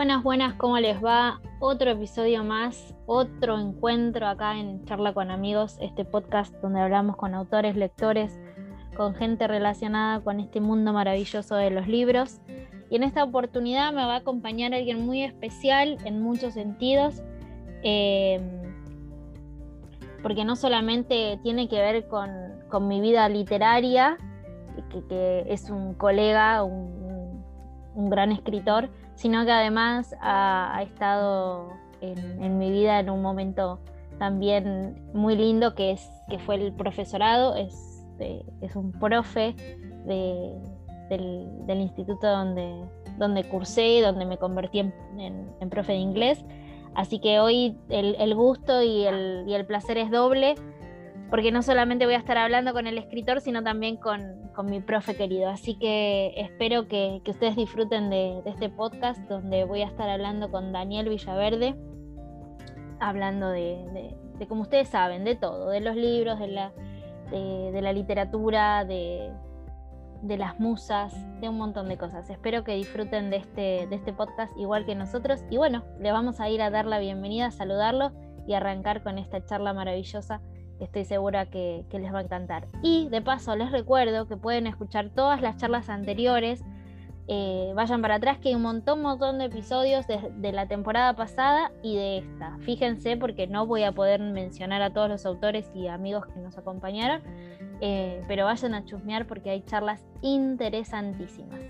Buenas, buenas, ¿cómo les va? Otro episodio más, otro encuentro acá en Charla con Amigos, este podcast donde hablamos con autores, lectores, con gente relacionada con este mundo maravilloso de los libros. Y en esta oportunidad me va a acompañar alguien muy especial en muchos sentidos, em, porque no solamente tiene que ver con, mi vida literaria, que, es un colega, un, un gran escritor, sino que además ha, estado en, mi vida en un momento también muy lindo que, es, que fue el profesorado, es, es un profe del, instituto donde, donde cursé, donde me convertí en, profe de inglés. Así que hoy el, gusto y el, y el placer es doble porque no solamente voy a estar hablando con el escritor, sino también con, mi profe querido. Así que espero que, ustedes disfruten de, este podcast donde voy a estar hablando con Daniel Villaverde, hablando de, como ustedes saben, de todo, de los libros, de la, de, la literatura, de, las musas, de un montón de cosas. Espero que disfruten de este, de este podcast igual que nosotros. Y bueno, le vamos a ir a dar la bienvenida, a saludarlo y arrancar con esta charla maravillosa estoy segura que, les va a encantar. Y de paso les recuerdo que pueden escuchar todas las charlas anteriores. Eh, vayan para atrás que hay un montón, montón de episodios de, la temporada pasada y de esta. Fíjense porque no voy a poder mencionar a todos los autores y amigos que nos acompañaron, eh, pero vayan a chusmear porque hay charlas interesantísimas.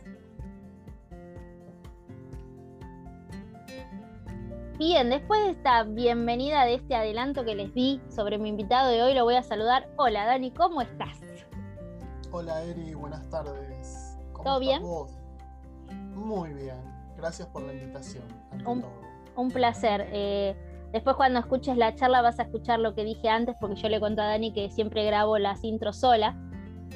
Bien, después de esta bienvenida, de este adelanto que les di sobre mi invitado de hoy, lo voy a saludar. Hola Dani, ¿cómo estás? Hola Eri, buenas tardes. ¿Cómo ¿Todo bien? Muy bien, gracias por la invitación. Un, placer. Eh, después cuando escuches la charla vas a escuchar lo que dije antes, porque yo le cuento a Dani que siempre grabo las intros sola.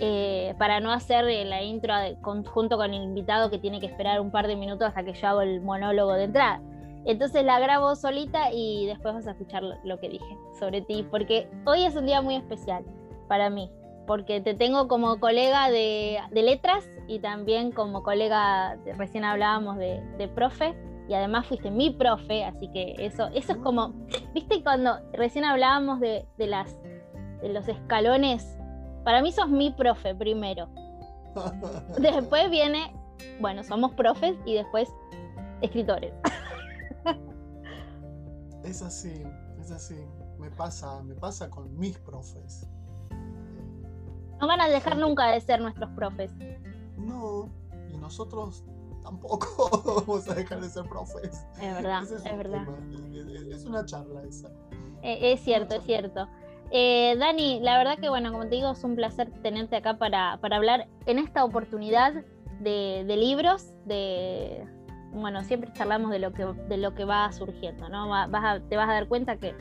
Eh, para no hacer la intro junto con el invitado que tiene que esperar un par de minutos hasta que yo hago el monólogo de entrada. Entonces la grabo solita y después vas a escuchar lo, que dije sobre ti, porque hoy es un día muy especial para mí, porque te tengo como colega de, letras y también como colega, recién hablábamos de, profe, y además fuiste mi profe, así que eso, eso es como, viste cuando recién hablábamos de, las, de los escalones, para mí sos mi profe primero. Después viene, bueno, somos profes y después escritores. Es así, es así. Me pasa, me pasa con mis profes. No van a dejar nunca de ser nuestros profes. No, y nosotros tampoco vamos a dejar de ser profes. Es verdad, es, verdad. Es, una charla esa. Eh, es cierto, es cierto. Eh, Dani, la verdad que bueno, como te digo, es un placer tenerte acá para, para hablar en esta oportunidad de, de libros, de, bueno, siempre charlamos de lo que, de lo que va surgiendo, ¿no? Te vas a dar cuenta que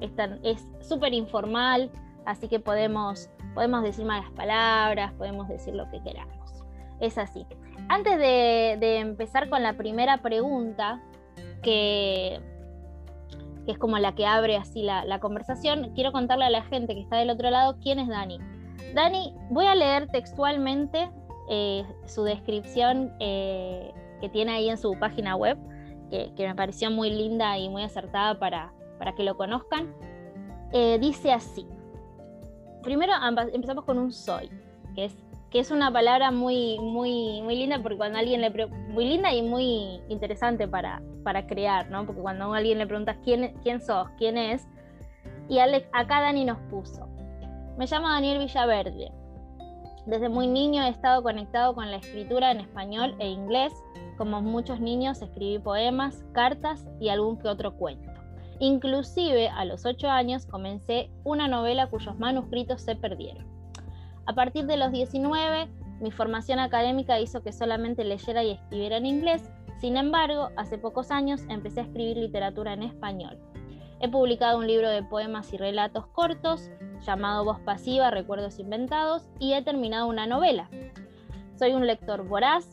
es súper informal, así que podemos, podemos decir malas palabras, podemos decir lo que queramos. Es así. Antes de, empezar con la primera pregunta, que, es como la que abre así la, conversación, quiero contarle a la gente que está del otro lado quién es Dani. Dani, voy a leer textualmente eh, su descripción eh, que tiene ahí en su página web, que, me pareció muy linda y muy acertada para, para que lo conozcan. Eh, dice así. Primero empezamos con un soy, que es, que es una palabra muy, muy, muy linda porque cuando alguien le muy linda y muy interesante para, para crear, ¿no? Porque cuando a alguien le preguntas quién, quién sos, quién es, y acá Dani nos puso. Me llamo Daniel Villaverde. Desde muy niño he estado conectado con la escritura en español e inglés como muchos niños escribí poemas, cartas y algún que otro cuento. Inclusive a los 8 años comencé una novela cuyos manuscritos se perdieron. A partir de los 19, mi formación académica hizo que solamente leyera y escribiera en inglés, sin embargo, hace pocos años empecé a escribir literatura en español. He publicado un libro de poemas y relatos cortos llamado Voz Pasiva, Recuerdos Inventados, y he terminado una novela. Soy un lector voraz,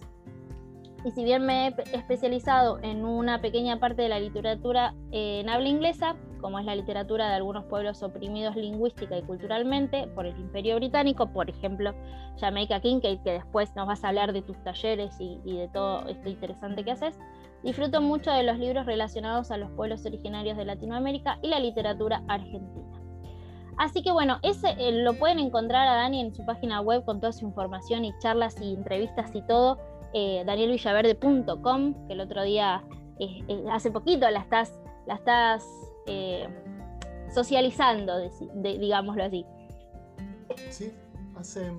y si bien me he especializado en una pequeña parte de la literatura en habla inglesa, como es la literatura de algunos pueblos oprimidos lingüística y culturalmente por el Imperio Británico, por ejemplo, Jamaica Kincaid, que después nos vas a hablar de tus talleres y, de todo esto interesante que haces. Disfruto mucho de los libros relacionados a los pueblos originarios de Latinoamérica y la literatura argentina. Así que bueno, ese eh, lo pueden encontrar a Dani en su página web con toda su información y charlas y entrevistas y todo, eh, danielvillaverde.com, que el otro día, eh, eh, hace poquito la estás, la estás socializando, digámoslo así. Sí, hace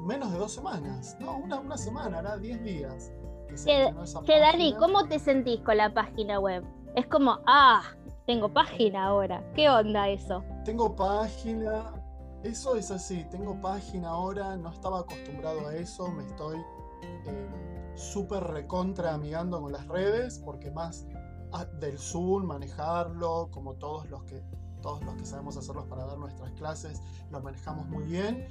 menos de dos semanas, no, una, semana, era 10 días. Que, Dani, ¿cómo te sentís con la página web? Es como, ah, tengo página ahora. ¿Qué onda eso? Tengo página. Eso es así, tengo página ahora, no estaba acostumbrado a eso, me estoy eh, súper recontra amigando con las redes, porque más del Zoom, manejarlo, como todos los que todos los que sabemos hacerlos para dar nuestras clases, lo manejamos muy bien.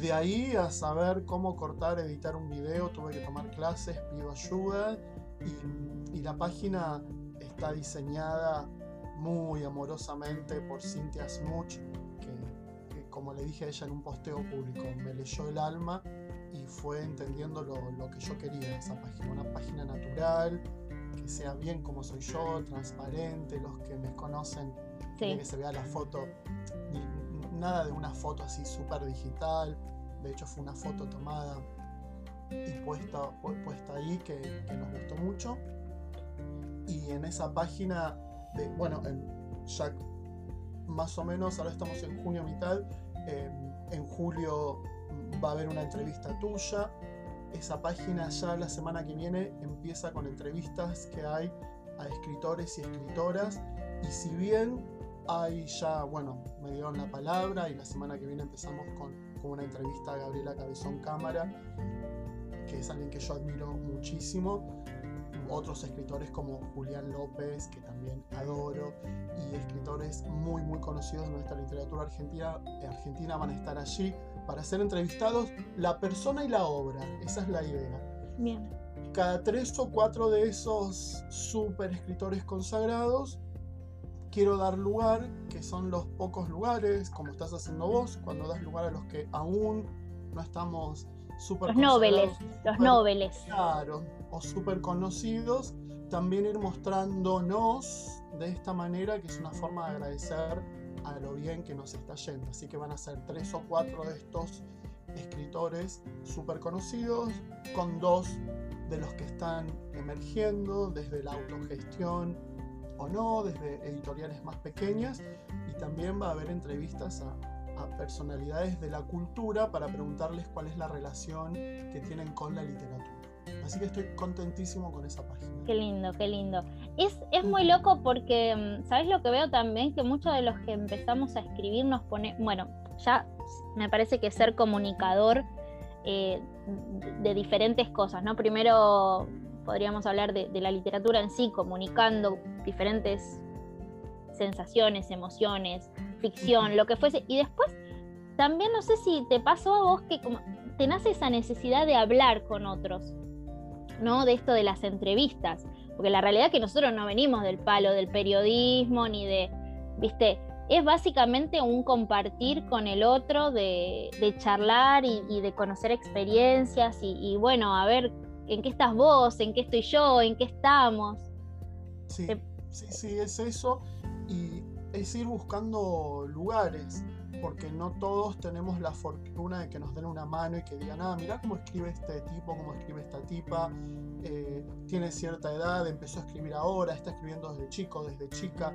De ahí a saber cómo cortar, editar un video, tuve que tomar clases, pido ayuda y, y la página está diseñada muy amorosamente por Cynthia Smuch, que, como le dije a ella en un posteo público, me leyó el alma y fue entendiendo lo, que yo quería de esa página, una página natural, que sea bien como soy yo, transparente, los que me conocen, que se vea la foto, nada de una foto así súper digital, de hecho fue una foto tomada y puesta, puesta ahí que, que nos gustó mucho. Y en esa página bueno, ya más o menos, ahora estamos en junio mitad, en julio va a haber una entrevista tuya. Esa página ya la semana que viene empieza con entrevistas que hay a escritores y escritoras. Y si bien hay ya, bueno, me dieron la palabra y la semana que viene empezamos con, con una entrevista a Gabriela Cabezón Cámara, que es alguien que yo admiro muchísimo otros escritores como Julián López, que también adoro, y escritores muy muy conocidos de nuestra literatura argentina, argentina van a estar allí para ser entrevistados la persona y la obra. Esa es la idea. Bien. Cada tres o cuatro de esos super escritores consagrados quiero dar lugar, que son los pocos lugares, como estás haciendo vos, cuando das lugar a los que aún no estamos super Los nobles, los nobles. Claro, o súper conocidos, también ir mostrándonos de esta manera, que es una forma de agradecer a lo bien que nos está yendo. Así que van a ser tres o cuatro de estos escritores súper conocidos, con dos de los que están emergiendo desde la autogestión o no, desde editoriales más pequeñas, y también va a haber entrevistas a, a personalidades de la cultura para preguntarles cuál es la relación que tienen con la literatura. Así que estoy contentísimo con esa página. Qué lindo, qué lindo. Es, es muy loco porque, mm, ¿sabes lo que veo también? Que muchos de los que empezamos a escribir nos pone, bueno, ya me parece que ser comunicador eh, de diferentes cosas, ¿no? Primero podríamos hablar de, de, la literatura en sí, comunicando diferentes sensaciones, emociones, ficción, lo que fuese, y después también no sé si te pasó a vos que como, te nace esa necesidad de hablar con otros, ¿no? De esto de las entrevistas, porque la realidad es que nosotros no venimos del palo del periodismo ni de, viste, es básicamente un compartir con el otro, de, charlar y, de conocer experiencias y, bueno, a ver en qué estás vos, en qué estoy yo, en qué estamos. Sí, sí, sí, es eso y es ir buscando lugares porque no todos tenemos la fortuna de que nos den una mano y que digan, ah, mira cómo escribe este tipo, cómo escribe esta tipa, eh, tiene cierta edad, empezó a escribir ahora, está escribiendo desde chico, desde chica,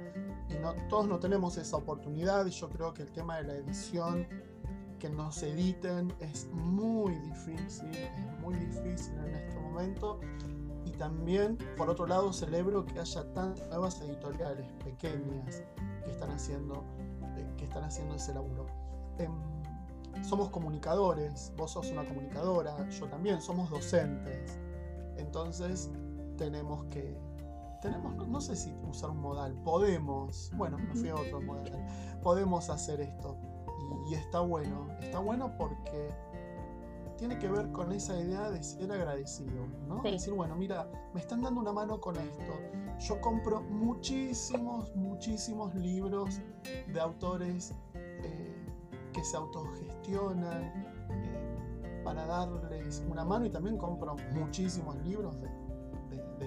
y no, todos no tenemos esa oportunidad, y yo creo que el tema de la edición, que nos editen, es muy difícil, es muy difícil en este momento, y también, por otro lado, celebro que haya tantas nuevas editoriales pequeñas que están haciendo están haciendo ese laburo. Em, somos comunicadores, vos sos una comunicadora, yo también, somos docentes. Entonces tenemos que, tenemos, no, sé si usar un modal, podemos, bueno, me fui a otro modal, podemos hacer esto. Y, está bueno, está bueno porque tiene que ver con esa idea de ser agradecido, ¿no? Decir, bueno, mira, me están dando una mano con esto. Yo compro muchísimos, muchísimos libros de autores eh, que se autogestionan eh, para darles una mano y también compro muchísimos libros de,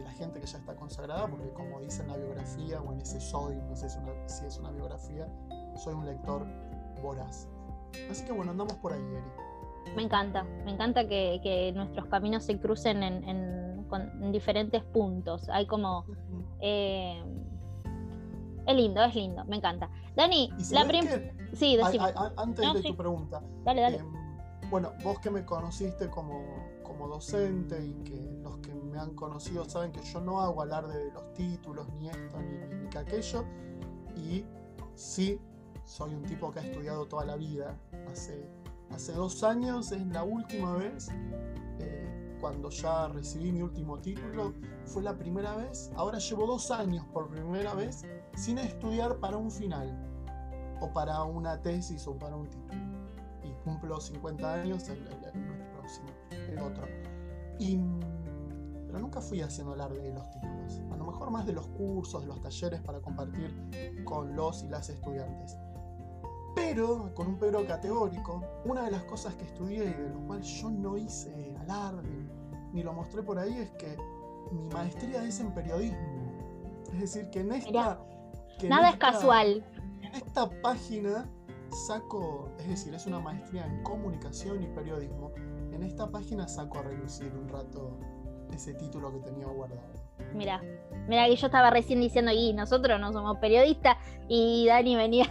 la gente que ya está consagrada, porque como dice en la biografía o en ese soy, no sé si es una biografía, soy un lector voraz. Así que bueno, andamos por ahí, Eri. Me encanta, me encanta que, nuestros caminos se crucen en, diferentes puntos. Hay como... Eh, es lindo, es lindo, me encanta. Dani, la primera... Sí, antes de tu pregunta. Dale, dale. Em, bueno, vos que me conociste como, como docente y que los que me han conocido saben que yo no hago alarde de los títulos, ni esto, ni, ni aquello. Y sí soy un tipo que ha estudiado toda la vida. Hace, hace dos años es la última vez, eh, cuando ya recibí mi último título, fue la primera vez, ahora llevo dos años por primera vez sin estudiar para un final, o para una tesis o para un título. Y cumplo 50 años el, próximo, el otro. Y, pero nunca fui haciendo alarde de los títulos. A lo mejor más de los cursos, de los talleres para compartir con los y las estudiantes. Pero, con un pero categórico, una de las cosas que estudié y de lo cual yo no hice alarde ni lo mostré por ahí es que mi maestría es en periodismo. Es decir, que en esta. nada es casual. En esta página saco, es decir, es una maestría en comunicación y periodismo. En esta página saco a relucir un rato ese título que tenía guardado. Mira, mira que yo estaba recién diciendo, y nosotros no somos periodistas, y Dani venía.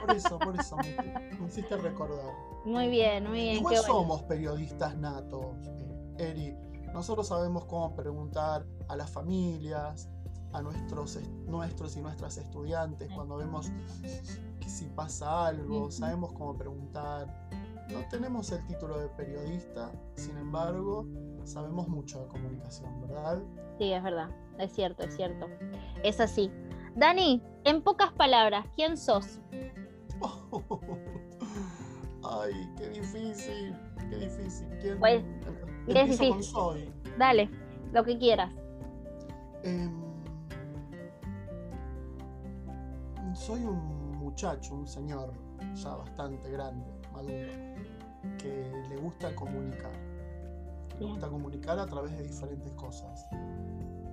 Por eso, por eso me, hiciste recordar. Muy bien, muy bien. Igual somos periodistas natos, eh, Eri. Nosotros sabemos cómo preguntar a las familias, a nuestros, nuestros y nuestras estudiantes cuando vemos que si pasa algo, sabemos cómo preguntar. No tenemos el título de periodista, sin embargo, sabemos mucho de comunicación, ¿verdad? Sí, es verdad, es cierto, es cierto. Es así. Dani, en pocas palabras, ¿quién sos? ay, qué difícil, qué difícil. ¿Quién pues, es difícil. soy? Dale, lo que quieras. Em, soy un muchacho, un señor ya bastante grande, maduro, que le gusta comunicar me gusta comunicar a través de diferentes cosas.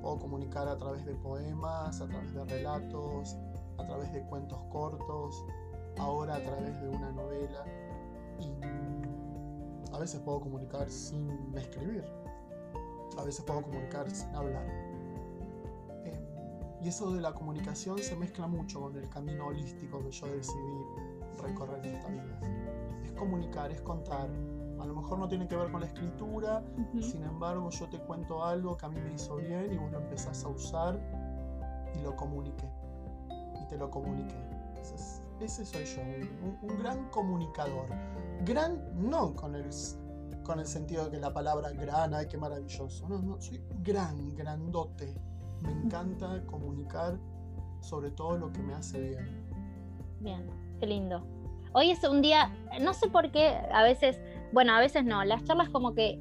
Puedo comunicar a través de poemas, a través de relatos, a través de cuentos cortos, ahora a través de una novela. Y a veces puedo comunicar sin escribir. A veces puedo comunicar sin hablar. Em, y eso de la comunicación se mezcla mucho con el camino holístico que yo decidí recorrer en esta vida. Es comunicar, es contar, a lo mejor no tiene que ver con la escritura, sin embargo yo te cuento algo que a mí me hizo bien y vos lo empezás a usar y lo comuniqué. Y te lo comuniqué. Ese, soy yo, un, gran comunicador. Gran no con el, con el sentido de que la palabra gran, ay, qué maravilloso. No, no, soy gran, grandote. Me encanta comunicar sobre todo lo que me hace bien. Bien, qué lindo. Hoy es un día, no sé por qué, a veces bueno, a veces no, las charlas como que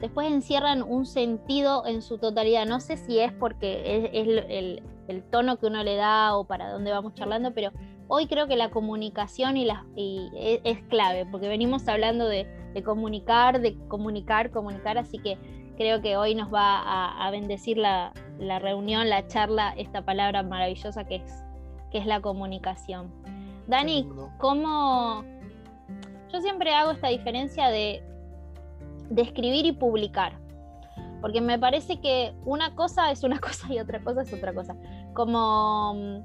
después encierran un sentido en su totalidad. No sé si es porque es, el, tono que uno le da o para dónde vamos charlando, pero hoy creo que la comunicación y, la, e, es, clave, porque venimos hablando de, comunicar, de comunicar, comunicar, así que creo que hoy nos va a, bendecir la, reunión, la charla, esta palabra maravillosa que es, que es la comunicación. Dani, ¿cómo, yo siempre hago esta diferencia de, escribir y publicar. Porque me parece que una cosa es una cosa y otra cosa es otra cosa. Como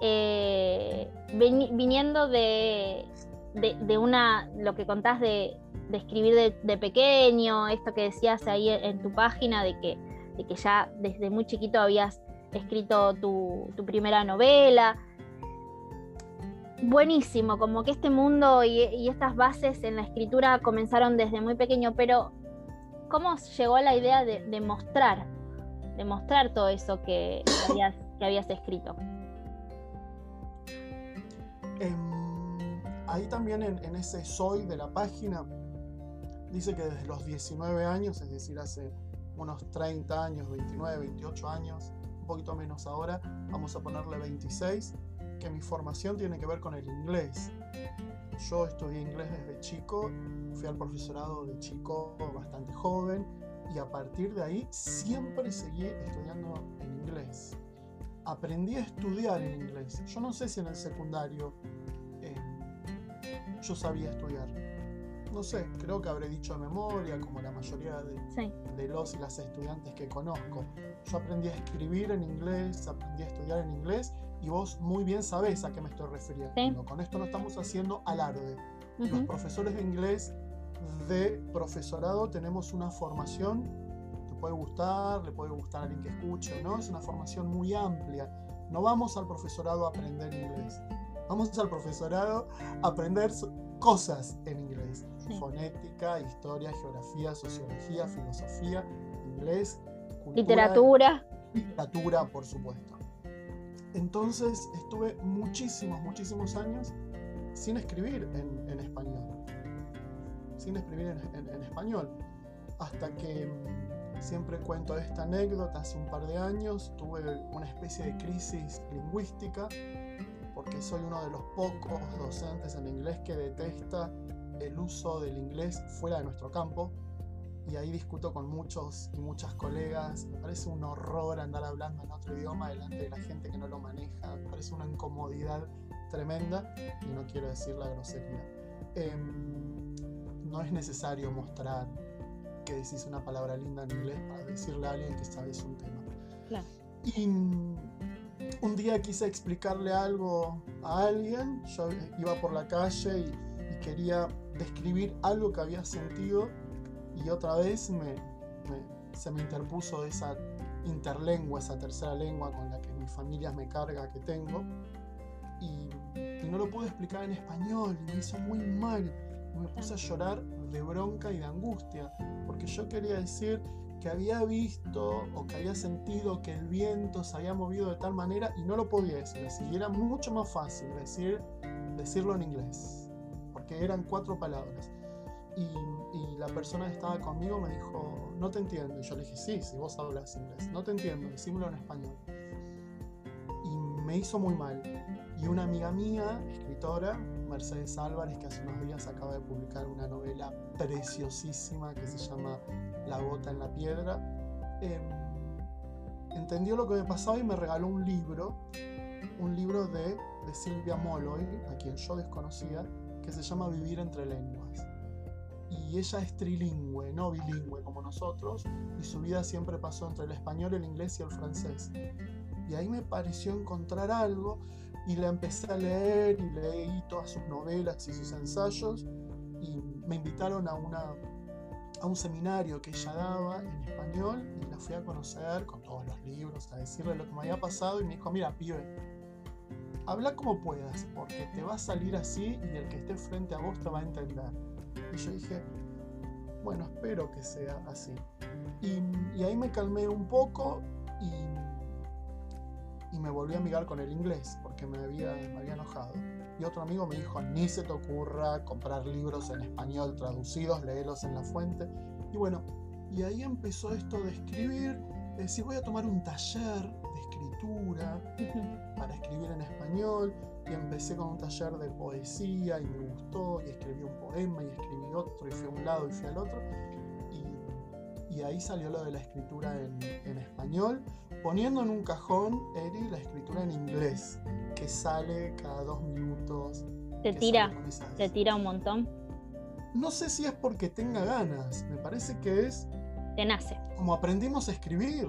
eh, viniendo de, una, lo que contás de, escribir de, pequeño, esto que decías ahí en tu página, de que, que ya desde muy chiquito habías escrito tu, tu primera novela, buenísimo, como que este mundo y, estas bases en la escritura comenzaron desde muy pequeño, pero ¿cómo llegó la idea de, mostrar, de mostrar todo eso que, habías, escrito? Em, ahí también en, ese soy de la página dice que desde los 19 años, es decir, hace unos 30 años, 29, 28 años, un poquito menos ahora, vamos a ponerle 26, que mi formación tiene que ver con el inglés. Yo estudié inglés desde chico, fui al profesorado de chico bastante joven y a partir de ahí siempre seguí estudiando en inglés. Aprendí a estudiar en inglés. Yo no sé si en el secundario eh, yo sabía estudiar. No sé, creo que habré dicho de memoria, como la mayoría de, de los y las estudiantes que conozco. Yo aprendí a escribir en inglés, aprendí a estudiar en inglés y vos muy bien sabés a qué me estoy refiriendo. Con esto no estamos haciendo alarde. Los profesores de inglés de profesorado tenemos una formación, puede gustar, le puede gustar a alguien que escuche, ¿no? Es una formación muy amplia. No vamos al profesorado a aprender inglés. Vamos al profesorado a aprender cosas en inglés. Fonética, historia, geografía, sociología, filosofía, inglés, literatura. Literatura, por supuesto. Entonces estuve muchísimos, muchísimos años sin escribir en, español. Sin escribir en, español. Hasta que siempre cuento esta anécdota, hace un par de años tuve una especie de crisis lingüística porque soy uno de los pocos docentes en inglés que detesta el uso del inglés fuera de nuestro campo y ahí discuto con muchos y muchas colegas. Me parece un horror andar hablando en otro idioma delante de la gente que no lo maneja. Me parece una incomodidad tremenda y no quiero decir la grosería. Em, no es necesario mostrar que decís una palabra linda en inglés para decirle a alguien que sabes un tema. Y un día quise explicarle algo a alguien, yo iba por la calle y quería describir algo que había sentido y otra vez me, se me interpuso esa interlengua, esa tercera lengua con la que mi familia me carga que tengo. Y, no lo pude explicar en español y me hizo muy mal. Y me puse a llorar de bronca y de angustia, porque yo quería decir que había visto o que había sentido que el viento se había movido de tal manera y no lo podía decir así. Y era mucho más fácil decir, decirlo en inglés, porque eran cuatro palabras. Y, la persona que estaba conmigo me dijo, no te entiendo. Y yo le dije, sí, si vos hablas inglés, no te entiendo, decímelo en español. Y me hizo muy mal. Y una amiga mía, escritora, Mercedes Álvarez, que hace unos días acaba de publicar una novela preciosísima que se llama La gota en la piedra, em, entendió lo que me pasaba y me regaló un libro, un libro de, de Silvia Molloy, a quien yo desconocía, que se llama Vivir entre lenguas y ella es trilingüe, no bilingüe como nosotros, y su vida siempre pasó entre el español, el inglés y el francés. Y ahí me pareció encontrar algo y la empecé a leer y leí todas sus novelas y sus ensayos y me invitaron a, una, a un seminario que ella daba en español y la fui a conocer con todos los libros, a decirle lo que me había pasado y me dijo, mira, pibe, habla como puedas, porque te va a salir así y el que esté frente a vos te va a entender. Y yo dije, bueno, espero que sea así. Y, ahí me calmé un poco y, y, me volví a amigar con el inglés porque me había, me había enojado. Y otro amigo me dijo, ni se te ocurra comprar libros en español traducidos, léelos en la fuente. Y bueno, y ahí empezó esto de escribir, de decir, voy a tomar un taller de escritura para escribir en español y empecé con un taller de poesía y me gustó y escribí un poema y escribí otro y fui a un lado y fui al otro y, y ahí salió lo de la escritura en, en, español poniendo en un cajón Eri la escritura en inglés que sale cada dos minutos te tira te tira un montón. No sé si es porque tenga ganas me parece que es te nace. como aprendimos a escribir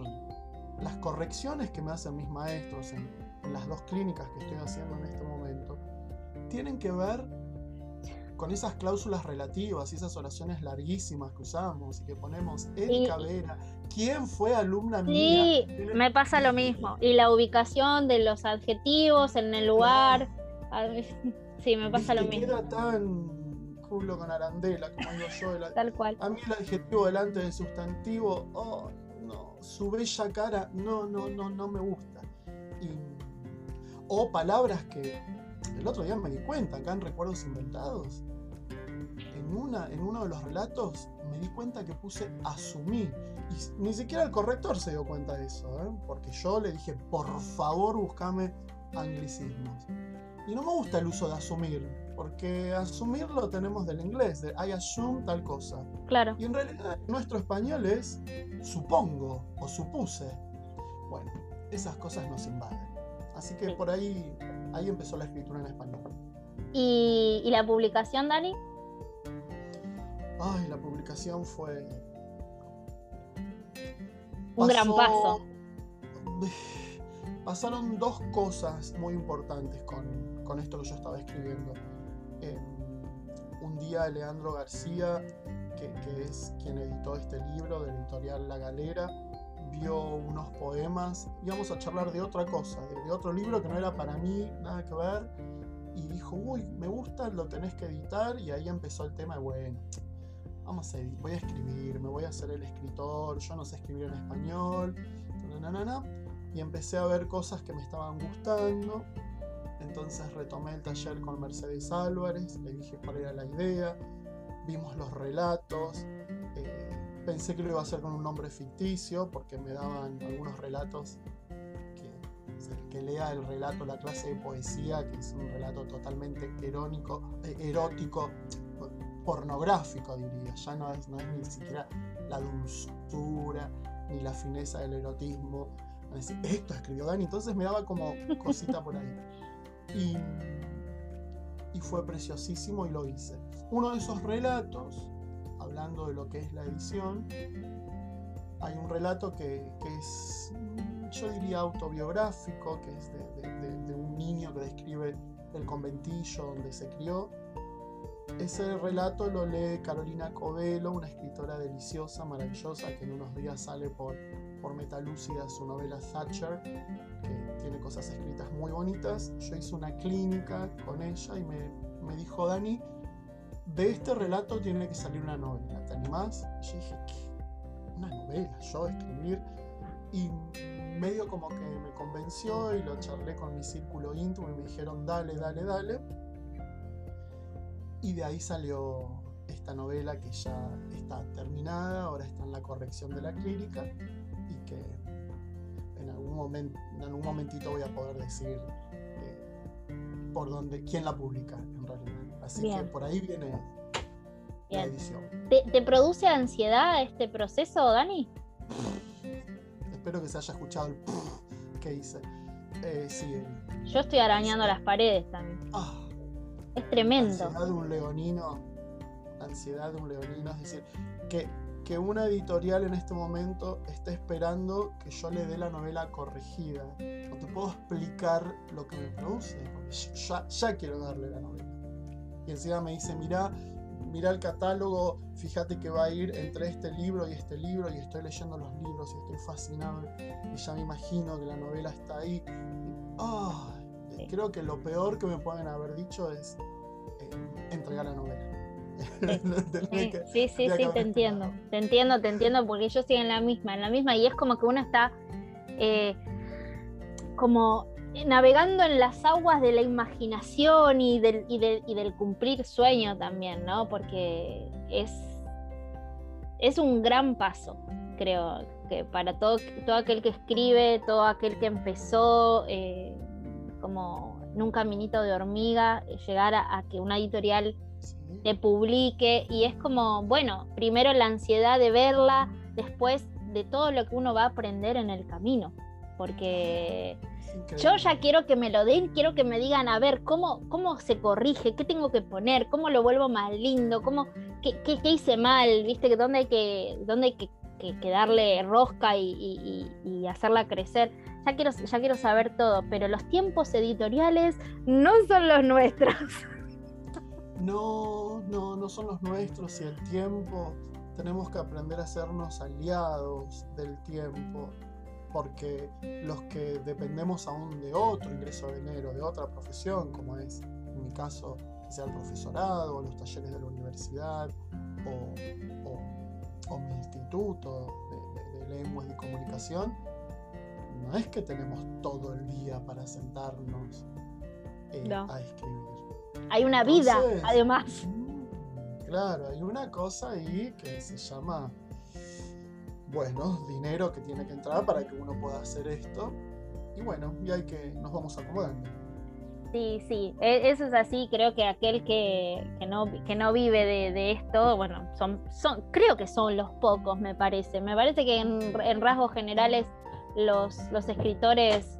las correcciones que me hacen mis maestros en, las dos clínicas que estoy haciendo en este momento, tienen que ver con esas cláusulas relativas y esas oraciones larguísimas que usamos y que ponemos Erika Vera, ¿quién fue alumna mía? Sí, me pasa lo mismo. Y la ubicación de los adjetivos en el lugar. Sí, me pasa lo mismo. Queda tan culo con arandela, como digo yo. Tal cual. A mí el adjetivo delante del sustantivo, oh, no, su bella cara, no, no, no, no me gusta. Y o palabras que el otro día me di cuenta, acá en Recuerdos Inventados, en una, en uno de los relatos me di cuenta que puse asumí. Y ni siquiera el corrector se dio cuenta de eso, ¿eh? porque yo le dije, por favor, búscame anglicismos. Y no me gusta el uso de asumir, porque asumir lo tenemos del inglés, de I assume tal cosa. Claro. Y en realidad nuestro español es supongo o supuse. Bueno, esas cosas nos invaden. Así que por ahí, ahí empezó la escritura en español. ¿Y, y la publicación, Dani? Ay, la publicación fue. Un gran paso. Pasaron dos cosas muy importantes con, esto que yo estaba escribiendo. Em, un día Leandro García, que, es quien editó este libro de la editorial La Galera, vio unos poemas, íbamos a charlar de otra cosa, de, de, otro libro que no era para mí, nada que ver, y dijo, uy, me gusta, lo tenés que editar, y ahí empezó el tema de, bueno, vamos a voy a escribir, me voy a hacer el escritor, yo no sé escribir en español, y empecé a ver cosas que me estaban gustando. Entonces retomé el taller con Mercedes Álvarez, le dije cuál era la idea, vimos los relatos, pensé que lo iba a hacer con un nombre ficticio porque me daban algunos relatos que, que lea el relato, la clase de poesía, que es un relato totalmente erónico, eh, erótico, pornográfico, diría. Ya no es, no es ni siquiera la dulzura ni la fineza del erotismo. Esto escribió Dani, entonces me daba como cosita por ahí. Y, y fue preciosísimo y lo hice. Uno de esos relatos, hablando de lo que es la edición, hay un relato que, que es, yo diría, autobiográfico, que es de, de, un niño que describe el conventillo donde se crió ese relato lo lee Carolina Covelo, una escritora deliciosa, maravillosa, que en unos días sale por, por Metalúcida su novela Thatcher, que tiene cosas escritas muy bonitas. Yo hice una clínica con ella y me, me dijo, Dani, de este relato tiene que salir una novela, ¿te animás? Yo dije, ¿qué? Una novela, yo escribir. Y medio como que me convenció y lo charlé con mi círculo íntimo y me dijeron, dale, dale, dale y de ahí salió esta novela que ya está terminada, ahora está en la corrección de la clínica y que en algún, momento, en algún momentito voy a poder decir eh, por dónde, quién la publica en realidad. Así que por ahí viene la edición. ¿Te, produce ansiedad este proceso, Dani? Espero que se haya escuchado el que hice. Eh, sí, Yo estoy arañando las paredes también. Ah, es tremendo. La ansiedad de un leonino, ansiedad de un leonino, es decir, que, que una editorial en este momento esté esperando que yo le dé la novela corregida. No te puedo explicar lo que me produce, porque ya, ya quiero darle la novela. Y encima me dice, mira, mira el catálogo, fíjate que va a ir entre este libro y este libro, y estoy leyendo los libros y estoy fascinado, y ya me imagino que la novela está ahí. Creo que lo peor que me pueden haber dicho es eh, entregar la novela. sí, sí, sí, te entiendo. Te entiendo, te entiendo, porque yo estoy en la misma, en la misma, y es como que uno está eh, como navegando en las aguas de la imaginación y del, y del, cumplir sueño también, ¿no? Porque es, es un gran paso, creo, que para todo, todo aquel que escribe, todo aquel que empezó, eh, como en un caminito de hormiga, llegar a, que una editorial te publique y es como, bueno, primero la ansiedad de verla, después de todo lo que uno va a aprender en el camino, porque yo ya quiero que me lo den, quiero que me digan, a ver, ¿cómo, cómo se corrige? ¿Qué tengo que poner? ¿Cómo lo vuelvo más lindo? ¿Cómo, qué, qué, hice mal? ¿Viste? ¿Dónde hay que, dónde hay que, que, darle rosca y, y, y hacerla crecer? ya quiero, ya quiero saber todo, pero los tiempos editoriales no son los nuestros. No, no, no son los nuestros y el tiempo, tenemos que aprender a hacernos aliados del tiempo, porque los que dependemos aún de otro ingreso de dinero, de otra profesión, como es en mi caso, sea el profesorado, o los talleres de la universidad, o, mi instituto de, de lenguas y comunicación, no es que tenemos todo el día para sentarnos eh, a escribir. Hay una vida, además. Mm, claro, hay una cosa ahí que se llama, bueno, dinero que tiene que entrar para que uno pueda hacer esto. Y bueno, y hay que, nos vamos acomodando. Sí, sí, e, eso es así. Creo que aquel que, no, que no vive de, esto, bueno, son, son, creo que son los pocos, me parece. Me parece que en, rasgos generales los, los escritores,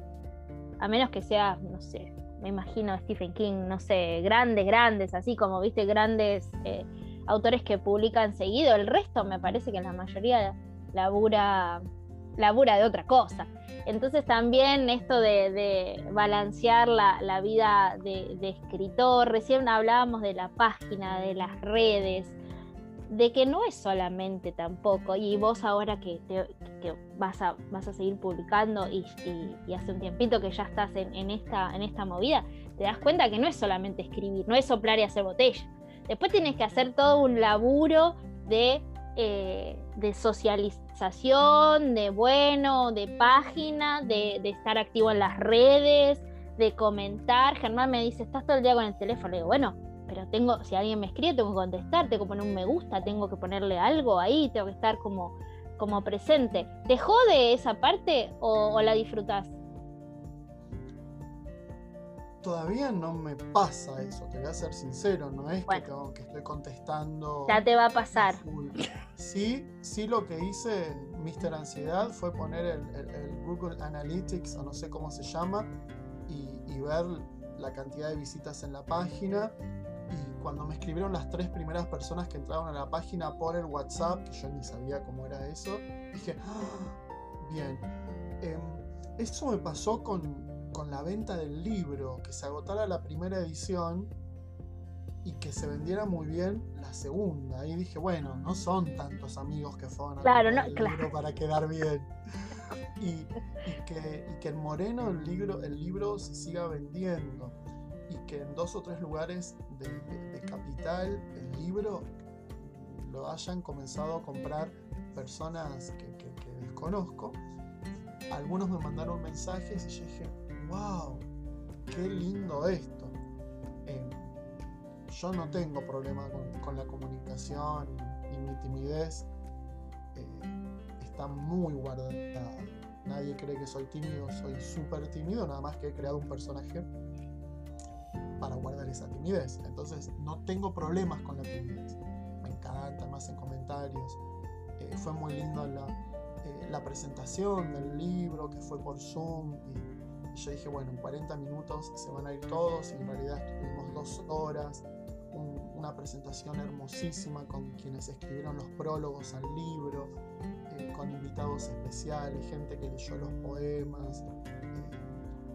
a menos que sea, no sé, me imagino Stephen King, no sé, grandes, grandes, así como, viste, grandes eh, autores que publican seguido. El resto me parece que la mayoría labura, labura de otra cosa. Entonces también esto de, balancear la, vida de, escritor, recién hablábamos de la página, de las redes, de que no es solamente tampoco, y vos ahora que, vas, a, vas a seguir publicando y, hace un tiempito que ya estás en, esta, en esta movida, te das cuenta que no es solamente escribir, no es soplar y hacer botella. Después tienes que hacer todo un laburo de eh, de socialización, de bueno, de página, de, estar activo en las redes, de comentar. Germán me dice, estás todo el día con el teléfono. Le digo, bueno, pero tengo, si alguien me escribe, tengo que contestar, tengo que poner un me gusta, tengo que ponerle algo ahí, tengo que estar como, como presente. ¿Te jode esa parte o, o la disfrutas? Todavía no me pasa eso, te voy a ser sincero, no es que, que, estoy contestando. Ya te va a pasar. Sí, sí lo que hice, Mr. Ansiedad, fue poner el, Google Analytics, o no sé cómo se llama, y, ver la cantidad de visitas en la página. Y cuando me escribieron las tres primeras personas que entraron a la página por el WhatsApp, que yo ni sabía cómo era eso, dije, ah, bien. Em, eso me pasó con, con la venta del libro, que se agotara la primera edición y que se vendiera muy bien la segunda. Y dije, bueno, no son tantos amigos que fueron a claro, no, libro para quedar bien. Y, que, en Moreno el libro, el libro se siga vendiendo y que en dos o tres lugares de, Capital el libro lo hayan comenzado a comprar personas que, que desconozco. Algunos me mandaron mensajes y yo dije, wow, qué lindo esto. Eh, yo no tengo problema con, la comunicación y mi timidez eh, está muy guardada. Nadie cree que soy tímido, soy súper tímido, nada más que he creado un personaje para guardar esa timidez. Entonces no tengo problemas con la timidez. Me encanta, más en comentarios. Eh, fue muy lindo la, la, presentación del libro que fue por Zoom. Yo dije, bueno, en 40 minutos se van a ir todos y en realidad estuvimos dos horas, una presentación hermosísima con quienes escribieron los prólogos al libro, eh, con invitados especiales, gente que leyó los poemas, eh,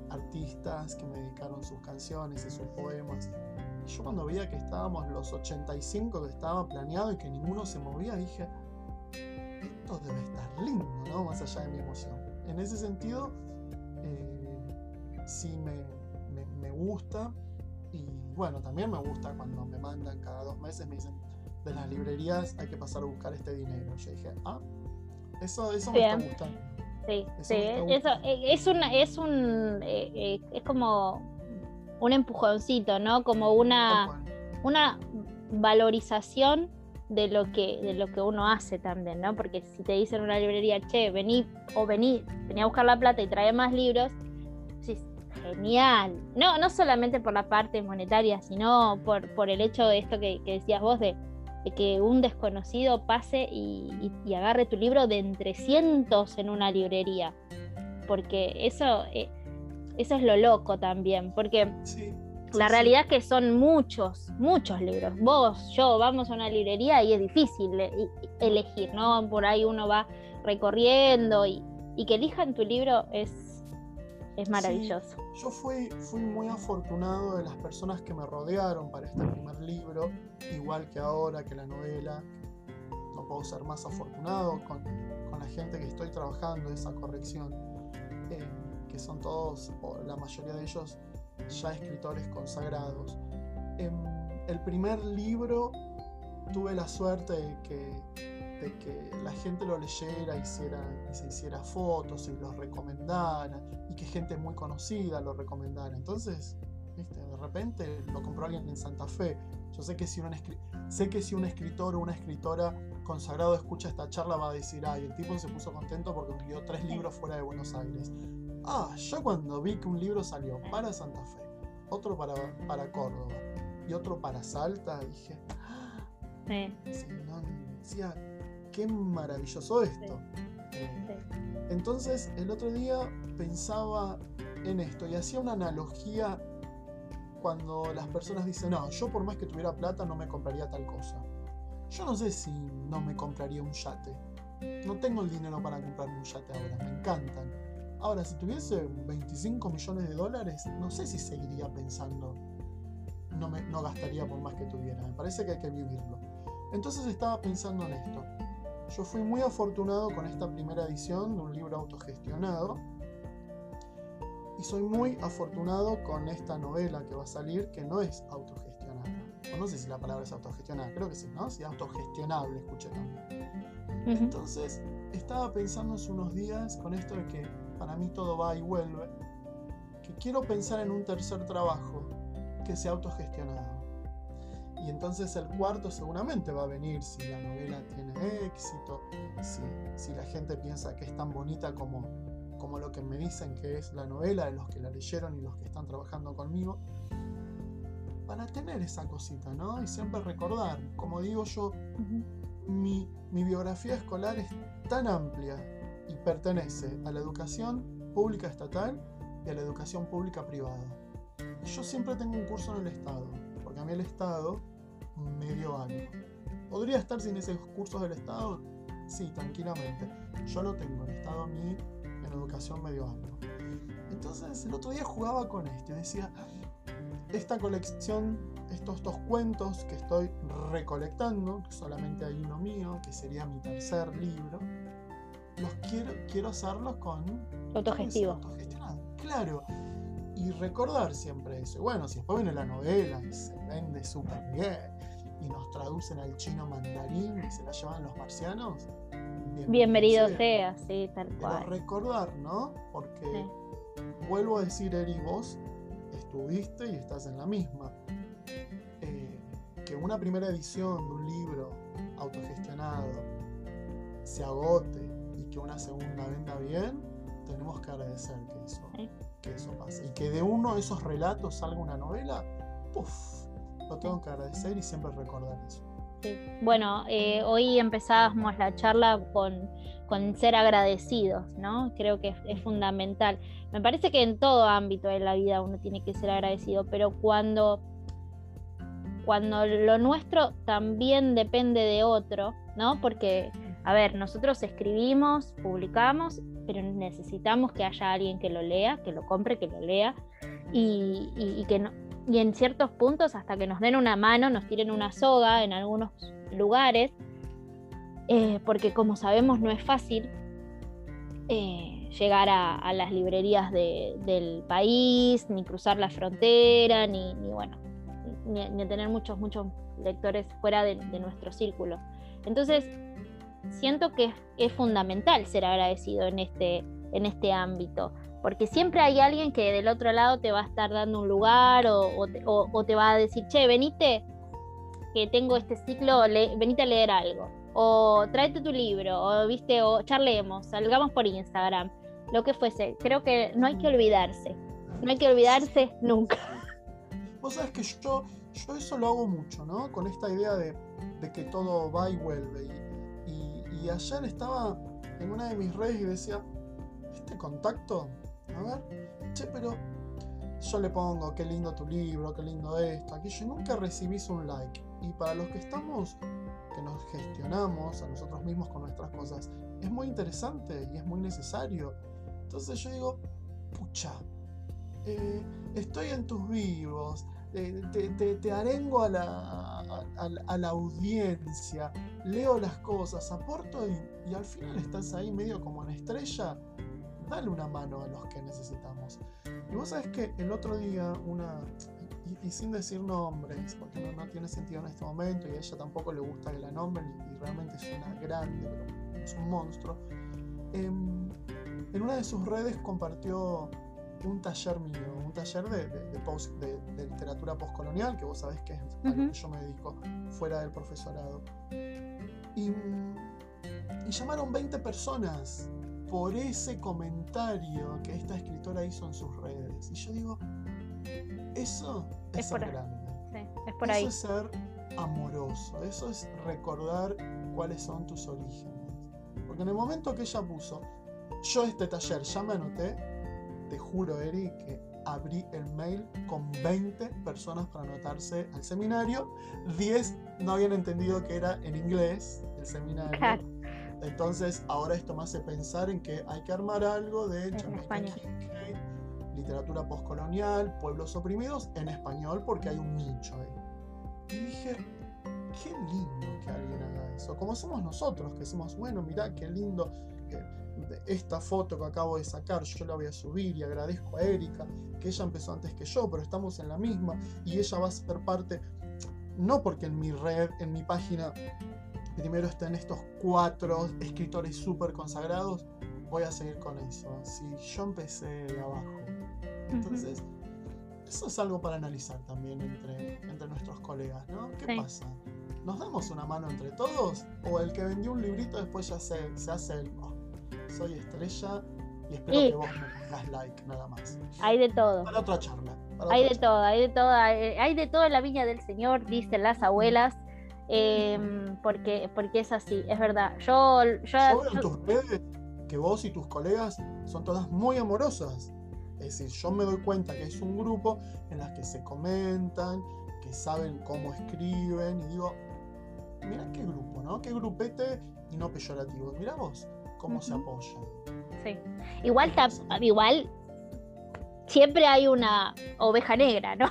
artistas que me dedicaron sus canciones y sus poemas. Y yo cuando veía que estábamos los 85 que estaba planeado y que ninguno se movía, dije, esto debe estar lindo, ¿no? Más allá de mi emoción. En ese sentido, sí me, me, gusta. Y bueno, también me gusta cuando me mandan cada dos meses, me dicen, de las librerías hay que pasar a buscar este dinero. Yo dije, ah, eso, eso me está gustando. Sí, sí, eso eh, es, una, es un, eh, eh, es como un empujoncito, ¿no? Como una, una valorización de lo que de lo que uno hace también, ¿no? Porque si te dicen en una librería, che, vení o vení, vení a buscar la plata y trae más libros, genial. No, no solamente por la parte monetaria, sino por, por el hecho de esto que, decías vos, de, que un desconocido pase y, agarre tu libro de entre cientos en una librería. Porque eso, eh, eso es lo loco también, porque la realidad es que son muchos, muchos libros. Vos, yo, vamos a una librería y es difícil eh, elegir, ¿no? Por ahí uno va recorriendo y, y que elijan tu libro es es maravilloso. Yo fui, fui muy afortunado de las personas que me rodearon para este primer libro, igual que ahora, que la novela. No puedo ser más afortunado con, con la gente que estoy trabajando esa corrección, eh, que son todos, o la mayoría de ellos, ya escritores consagrados. En el primer libro tuve la suerte de que que la gente lo leyera hiciera, se hiciera fotos y los recomendara y que gente muy conocida lo recomendara. Entonces, de repente lo compró alguien en Santa Fe Yo sé que si un, sé que si un escritor o una escritora consagrado escucha esta charla va a decir, ay, el tipo se puso contento porque envió tres libros fuera de Buenos Aires. Ah, yo cuando vi que un libro salió para Santa Fe, otro para, para Córdoba y otro para Salta, dije, sí. no, decía, qué maravilloso esto. Eh, entonces, el otro día pensaba en esto y hacía una analogía cuando las personas dicen, no, yo por más que tuviera plata no me compraría tal cosa. Yo no sé si no me compraría un yate. No tengo el dinero para comprarme un yate ahora, me encantan. Ahora, si tuviese 25 millones de dólares, no sé si seguiría pensando, no, me, no gastaría por más que tuviera. Me parece que hay que vivirlo. Entonces estaba pensando en esto. Yo fui muy afortunado con esta primera edición de un libro autogestionado. Y soy muy afortunado con esta novela que va a salir, que no es autogestionada. O no sé si la palabra es autogestionada, creo que sí, ¿no? Sí, autogestionable, escuché también. Entonces, estaba pensando hace unos días con esto de que para mí todo va y vuelve, que quiero pensar en un tercer trabajo que sea autogestionado. Y entonces el cuarto seguramente va a venir si la novela tiene éxito, si, si la gente piensa que es tan bonita como, como lo que me dicen que es la novela de los que la leyeron y los que están trabajando conmigo, para tener esa cosita, ¿no? Y siempre recordar, como digo yo, mi, mi biografía escolar es tan amplia y pertenece a la educación pública estatal y a la educación pública privada. Yo siempre tengo un curso en el Estado, porque a mí el Estado me dio algo. ¿Podría estar sin esos cursos del Estado? Sí, tranquilamente. Yo lo tengo, el Estado a mí educación me dio algo. Entonces el otro día jugaba con esto y decía, esta colección, estos dos cuentos que estoy recolectando, solamente hay uno mío, que sería mi tercer libro, los quiero, quiero hacerlos con autogestivo. Claro. Y recordar siempre eso. bueno, si después viene la novela y se vende súper bien y nos traducen al chino mandarín y se la llevan los marcianos, bienvenido, sea. sí, tal cual. Pero recordar, ¿no? Porque vuelvo a decir, Eri, vos estuviste y estás en la misma. Eh, que una primera edición de un libro autogestionado se agote y que una segunda venda bien, tenemos que agradecer que eso, que eso pase. Y que de uno de esos relatos salga una novela, puff, lo tengo que agradecer y siempre recordar eso. Bueno, eh, hoy empezábamos la charla con, ser agradecidos, ¿no? Creo que es, fundamental. Me parece que en todo ámbito de la vida uno tiene que ser agradecido, pero cuando, cuando lo nuestro también depende de otro, ¿no? Porque, a ver, nosotros escribimos, publicamos, pero necesitamos que haya alguien que lo lea, que lo compre, que lo lea, y, y que no, y en ciertos puntos hasta que nos den una mano, nos tiren una soga en algunos lugares, eh, porque como sabemos no es fácil eh, llegar a, las librerías del país, ni cruzar la frontera, ni, bueno, ni, tener muchos, muchos lectores fuera de, nuestro círculo. Entonces, siento que es, fundamental ser agradecido en este, en este ámbito porque siempre hay alguien que del otro lado te va a estar dando un lugar o, te, va a decir, che, venite, que tengo este ciclo, venite a leer algo, o tráete tu libro, o viste, o charlemos, salgamos por Instagram, lo que fuese. Creo que no hay que olvidarse, no hay que olvidarse nunca. Vos sabés que yo, yo eso lo hago mucho, ¿no? Con esta idea de, que todo va y vuelve. y ayer estaba en una de mis redes y decía, este contacto a ver, che, pero yo le pongo, qué lindo tu libro, qué lindo esto, aquello, nunca recibís un like. Y para los que estamos, que nos gestionamos a nosotros mismos con nuestras cosas, es muy interesante y es muy necesario. Entonces yo digo, pucha, eh, estoy en tus vivos, eh, te, arengo a la, a, la, audiencia, leo las cosas, aporto y, y al final estás ahí medio como una estrella dale una mano a los que necesitamos. Y vos sabés que el otro día una, y, sin decir nombres, porque no, tiene sentido en este momento y a ella tampoco le gusta que la nombren y, realmente es una grande, pero es un monstruo, em, en una de sus redes compartió un taller mío, un taller de, de, literatura postcolonial, que vos sabés que es a lo que yo me dedico fuera del profesorado. Y, y llamaron 20 personas por ese comentario que esta escritora hizo en sus redes. Y yo digo, eso es, ser grande. es por eso es ser amoroso, eso es recordar cuáles son tus orígenes. Porque en el momento que ella puso, yo este taller ya me anoté, te juro, Eri, que abrí el mail con 20 personas para anotarse al seminario. 10 no habían entendido que era en inglés el seminario. Entonces, ahora esto me hace pensar en que hay que armar algo de España. literatura postcolonial, pueblos oprimidos, en español, porque hay un nicho ahí. Y dije, qué lindo que alguien haga eso. Como somos nosotros, que decimos, bueno, mirá, qué lindo esta foto que acabo de sacar, yo la voy a subir y agradezco a Erika, que ella empezó antes que yo, pero estamos en la misma y ella va a ser parte, no porque en mi red, en mi página, primero estén estos cuatro escritores súper consagrados, voy a seguir con eso. Si yo empecé de abajo. Entonces, eso es algo para analizar también entre, entre nuestros colegas, ¿no? ¿Qué pasa? ¿Nos damos una mano entre todos? ¿O el que vendió un librito después ya se, se hace el, oh, soy estrella y espero que vos me pongas like nada más? Hay de todo. Para otra charla. hay de todo, hay de todo, hay, de todo en la viña del Señor, dicen las abuelas. Em, porque, porque es así, es verdad. Yo, yo, yo en tus redes que vos y tus colegas son todas muy amorosas. Es decir, yo me doy cuenta que es un grupo en las que se comentan, que saben cómo escriben, y digo, mira qué grupo, ¿no? Qué grupete y no peyorativo. Mira vos cómo se apoyan. Sí. Igual, igual siempre hay una oveja negra, ¿no?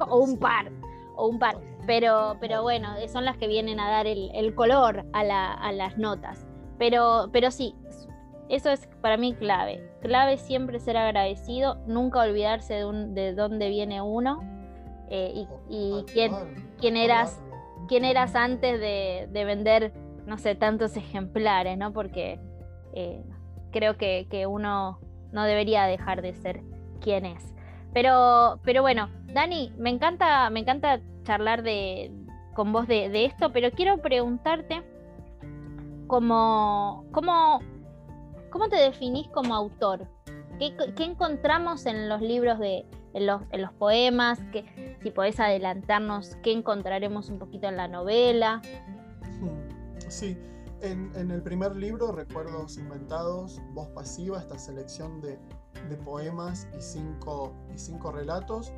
o un par, o un par. Pero, pero bueno, son las que vienen a dar el, color a, a, las notas. Pero, pero sí, eso es para mí clave. Clave siempre ser agradecido, nunca olvidarse de, un, de dónde viene uno eh, y, quién, quién, eras, quién eras antes de, vender, no sé, tantos ejemplares, ¿no? Porque eh, creo que, uno no debería dejar de ser quien es. Pero, pero bueno, Dani, me encanta, me encanta charlar de, con vos de, de esto, pero quiero preguntarte cómo, cómo ¿Cómo te definís como autor? ¿Qué, encontramos en los libros de, en los, poemas? si podés adelantarnos, ¿qué encontraremos un poquito en la novela? Hmm, sí, en, el primer libro, Recuerdos Inventados, Voz Pasiva, esta selección de, poemas y cinco, y cinco relatos,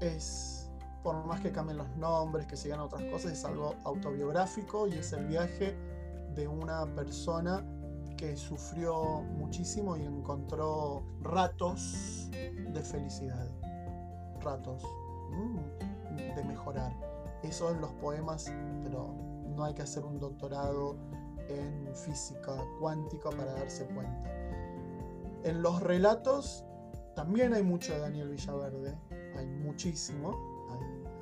es, por más que cambien los nombres, que sigan otras cosas, es algo autobiográfico y es el viaje de una persona que sufrió muchísimo y encontró ratos de felicidad, ratos mm, de mejorar. Eso en los poemas, pero no hay que hacer un doctorado en física cuántica para darse cuenta. En los relatos también hay mucho de Daniel Villaverde, hay muchísimo.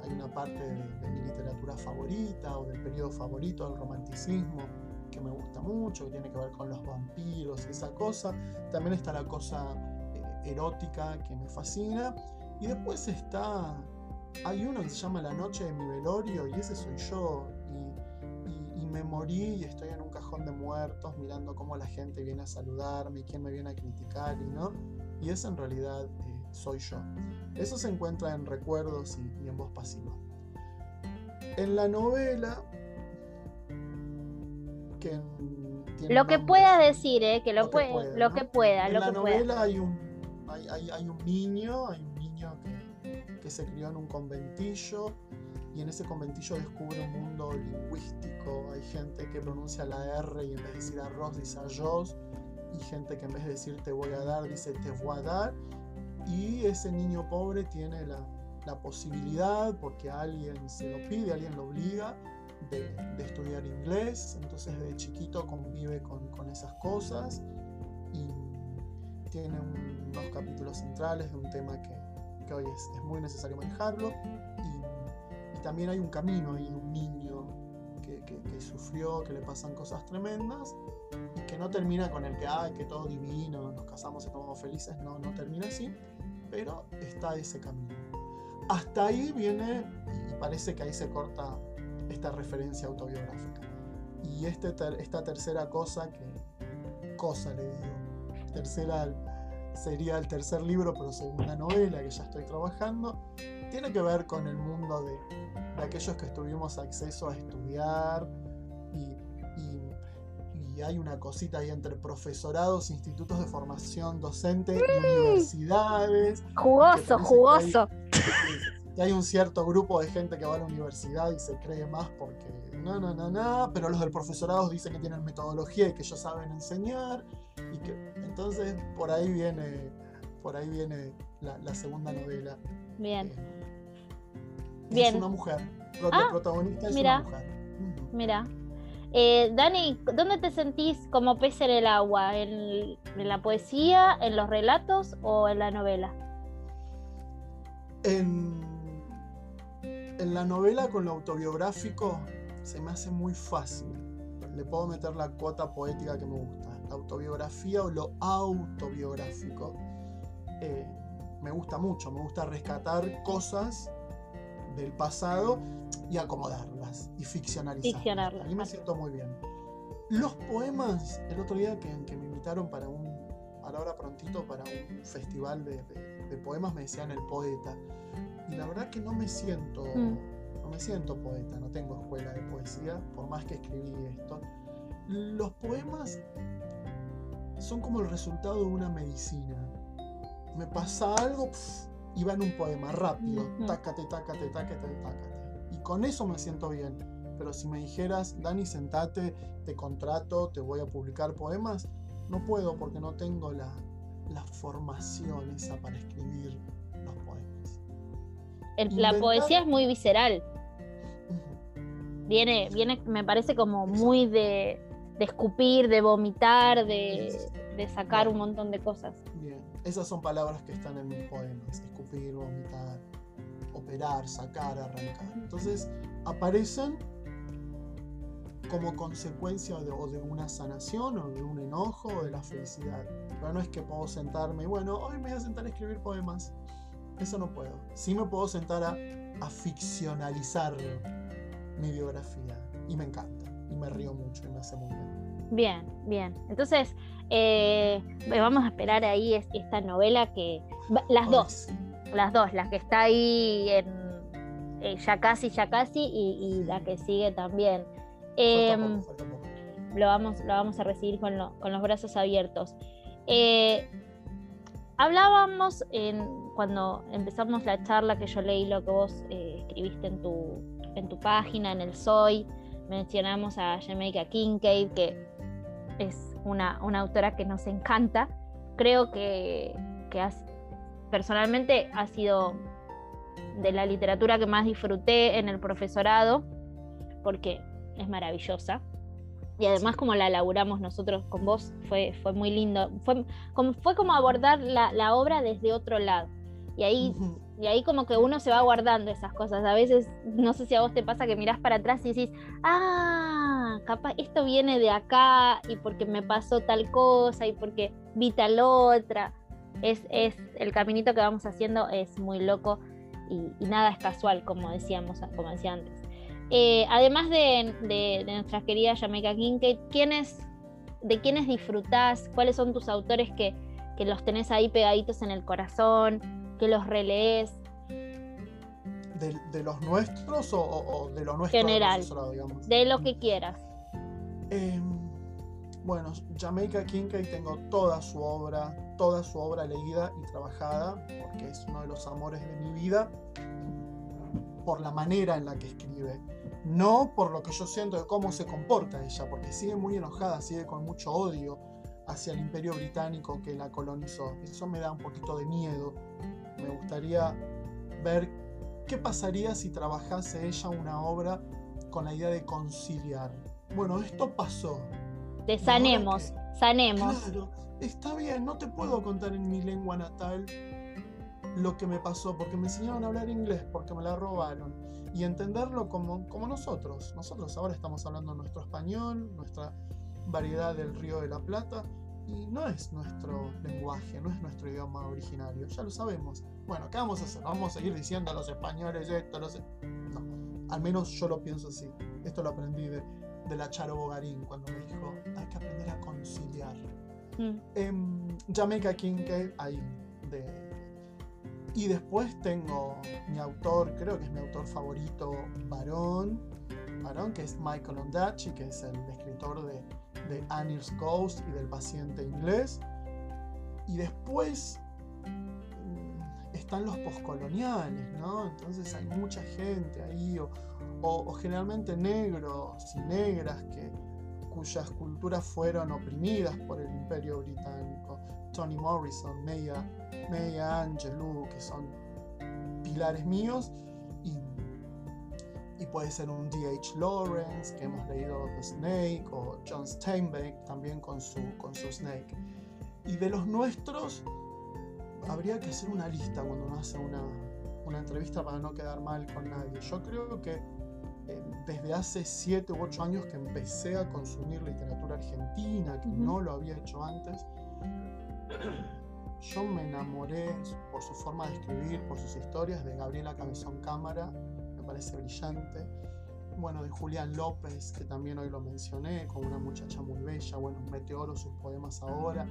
Hay, una parte de mi literatura favorita o del periodo favorito del romanticismo que me gusta mucho, que tiene que ver con los vampiros y esa cosa. También está la cosa eh, erótica que me fascina. Y después está, hay uno que se llama La noche de mi velorio y ese soy yo. Y, me morí y estoy en un cajón de muertos mirando cómo la gente viene a saludarme y quién me viene a criticar y no. Y ese en realidad eh, soy yo. Eso se encuentra en recuerdos y en voz pasiva. En la novela lo que puedas decir, ¿eh? que lo, puede, lo que pueda. En lo la que novela Hay, un, hay, un niño, hay un niño que, se crió en un conventillo y en ese conventillo descubre un mundo lingüístico. Hay gente que pronuncia la R y en vez de decir arroz dice arroz y gente que en vez de decir te voy a dar dice te voy a dar y ese niño pobre tiene la, posibilidad porque alguien se lo pide, alguien lo obliga de, estudiar inglés, entonces de chiquito convive con, esas cosas y tiene unos capítulos centrales de un tema que, hoy es, muy necesario manejarlo. Y, también hay un camino y un niño que, sufrió, que le pasan cosas tremendas y que no termina con el que, ay, que todo divino, nos casamos y estamos felices, no, no termina así, pero está ese camino. Hasta ahí viene, y parece que ahí se corta esta referencia autobiográfica. Y este esta tercera cosa, que cosa le digo, tercera sería el tercer libro, pero segunda novela que ya estoy trabajando, tiene que ver con el mundo de, de aquellos que tuvimos acceso a estudiar y, hay una cosita ahí entre profesorados, institutos de formación docente y universidades. Jugoso, jugoso. Y hay un cierto grupo de gente que va a la universidad y se cree más porque no, no, no, no, pero los del profesorado dicen que tienen metodología y que ellos saben enseñar. Y que, entonces por ahí viene, por ahí viene la, segunda novela. Bien. Eh, Bien. Es una mujer. La ah, protagonista es mira, una mujer. Mira. Eh, Dani, ¿dónde te sentís como pez en el agua? ¿En, la poesía, en los relatos o en la novela? En la novela con lo autobiográfico se me hace muy fácil. Le puedo meter la cuota poética que me gusta. La autobiografía o lo autobiográfico eh, me gusta mucho. Me gusta rescatar cosas del pasado y acomodarlas y ficcionalizarlas. ficcionarlas. A mí me siento muy bien. Los poemas, el otro día que, me invitaron para un, ahora prontito, para un festival de, de poemas, me decían el poeta y la verdad que no me siento, mm. no me siento poeta, no tengo escuela de poesía, por más que escribí esto. Los poemas son como el resultado de una medicina. Me pasa algo y va en un poema rápido, tácate, tácate, tácate, tácate. Y con eso me siento bien. Pero si me dijeras, Dani, sentate, te contrato, te voy a publicar poemas, no puedo porque no tengo la, la formación esa para escribir la poesía es muy visceral. Viene, viene, me parece como muy de, escupir, de vomitar, de, sacar un montón de cosas. Bien, esas son palabras que están en mis poemas, escupir, vomitar, operar, sacar, arrancar. Entonces aparecen como consecuencia de, o de una sanación o de un enojo o de la felicidad. Pero no es que puedo sentarme y bueno, hoy me voy a sentar a escribir poemas. Eso no puedo. Sí me puedo sentar a, ficcionalizar mi biografía. Y me encanta. Y me río mucho y me hace muy bien. Bien, bien. Entonces, eh, vamos a esperar ahí esta novela que. Las dos. Las dos. La que está ahí en eh, ya casi, ya casi. Y, la que sigue también. Em, lo, vamos, lo vamos a recibir con, con los brazos abiertos. Eh, hablábamos en cuando empezamos la charla que yo leí lo que vos eh, escribiste en tu, en tu página, en el Soy, mencionamos a Jamaica Kincaid, que es una, autora que nos encanta. Creo que, personalmente ha sido de la literatura que más disfruté en el profesorado, porque es maravillosa y además como la elaboramos nosotros con vos fue, fue muy lindo. Fue como, fue como abordar la, la obra desde otro lado. Y ahí, y ahí como que uno se va guardando esas cosas. A veces, no sé si a vos te pasa que mirás para atrás y decís, ah, capaz esto viene de acá y porque me pasó tal cosa y porque vi tal otra. Es, es el caminito que vamos haciendo es muy loco y, nada es casual, como decíamos, como decía antes. Eh, además de, de, de, nuestra querida Jamaica Kincaid, ¿quiénes, ¿de quiénes disfrutás? ¿Cuáles son tus autores que, que los tenés ahí pegaditos en el corazón? que los relees. ¿De, los nuestros o, de los nuestros? General, de lo que quieras. Em, bueno, Jamaica Kincaid tengo toda su obra, toda su obra leída y trabajada, porque es uno de los amores de mi vida, por la manera en la que escribe. No por lo que yo siento de cómo se comporta ella, porque sigue muy enojada, sigue con mucho odio hacia el imperio británico que la colonizó. Eso me da un poquito de miedo me gustaría ver qué pasaría si trabajase ella una obra con la idea de conciliar. Bueno, esto pasó. Te sanemos, sanemos. Claro, está bien, no te puedo contar en mi lengua natal lo que me pasó, porque me enseñaron a hablar inglés, porque me la robaron, y entenderlo como, como nosotros. Nosotros ahora estamos hablando nuestro español, nuestra variedad del Río de la Plata, y no es nuestro lenguaje, no es nuestro idioma originario, ya lo sabemos. Bueno, ¿qué vamos a hacer? Vamos a seguir diciendo a los españoles esto, los... No, al menos yo lo pienso así. Esto lo aprendí de, de la Charo Bogarín cuando me dijo, que aprender a conciliar. Mm. En Jamaica Kincaid ahí de... Y después tengo mi autor, creo que es mi autor favorito, varón, varón que es Michael Ondaatje, que es el escritor de, de Annie's Ghost y del paciente inglés. Y después mm, están los poscoloniales, ¿no? Entonces hay mucha gente ahí, o, o generalmente negros y negras que, cuyas culturas fueron oprimidas por el imperio británico. Toni Morrison, Maya, Maya Angelou, que son pilares míos, y, puede ser un D.H. Lawrence, que hemos leído The Snake, o John Steinbeck también con su, con su Snake. Y de los nuestros, habría que hacer una lista cuando uno hace una, una entrevista para no quedar mal con nadie. Yo creo que desde hace 7 u 8 años que empecé a consumir literatura argentina, que no lo había hecho antes, yo me enamoré por su forma de escribir, por sus historias, de Gabriela Cabezón Cámara, me parece brillante. Bueno, de Julián López, que también hoy lo mencioné, con una muchacha muy bella, bueno, Meteoro, sus poemas ahora.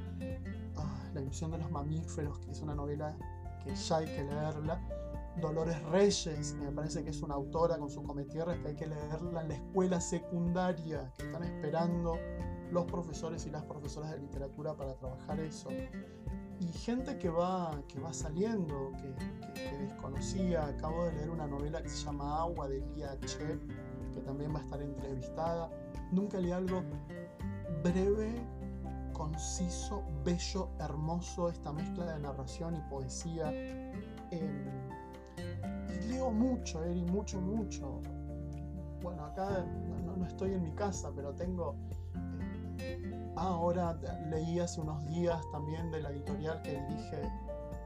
Ah, la ilusión de los mamíferos, que es una novela que ya hay que leerla Dolores Reyes, que me parece que es una autora con su cometierras que hay que leerla en la escuela secundaria, que están esperando los profesores y las profesoras de literatura para trabajar eso. Y gente que va, que va saliendo, que, desconocía. Acabo de leer una novela que se llama Agua de Lía Che, que también va a estar entrevistada. Nunca leí algo breve, conciso, bello, hermoso, esta mezcla de narración y poesía. Em, leo mucho, Eri, mucho, mucho. Bueno, acá no, estoy en mi casa, pero tengo... Eh, ah, ahora leí hace unos días también de la editorial que dirige,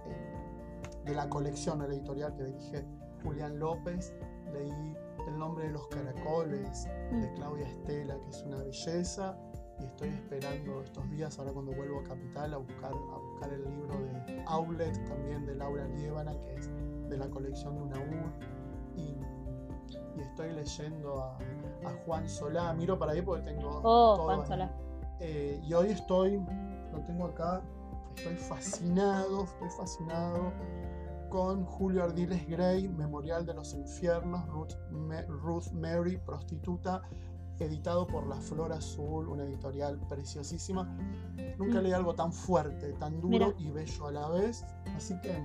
eh, de la colección de la editorial que dirige Julián López. Leí El nombre de los caracoles de mm. Claudia Estela, que es una belleza. Y estoy esperando estos días, ahora cuando vuelvo a Capital, a buscar, a buscar el libro de Outlet, también de Laura Liébana, que es de la colección de UNAUR y, y estoy leyendo a, Juan Solá. Miro para ahí porque tengo. Oh, Juan Solá. Eh, y hoy estoy, lo tengo acá, estoy fascinado, estoy fascinado con Julio Ardiles Gray, Memorial de los Infiernos, Ruth, Mary, prostituta, editado por La Flor Azul, una editorial preciosísima. Nunca mm. leí algo tan fuerte, tan duro y bello a la vez, así que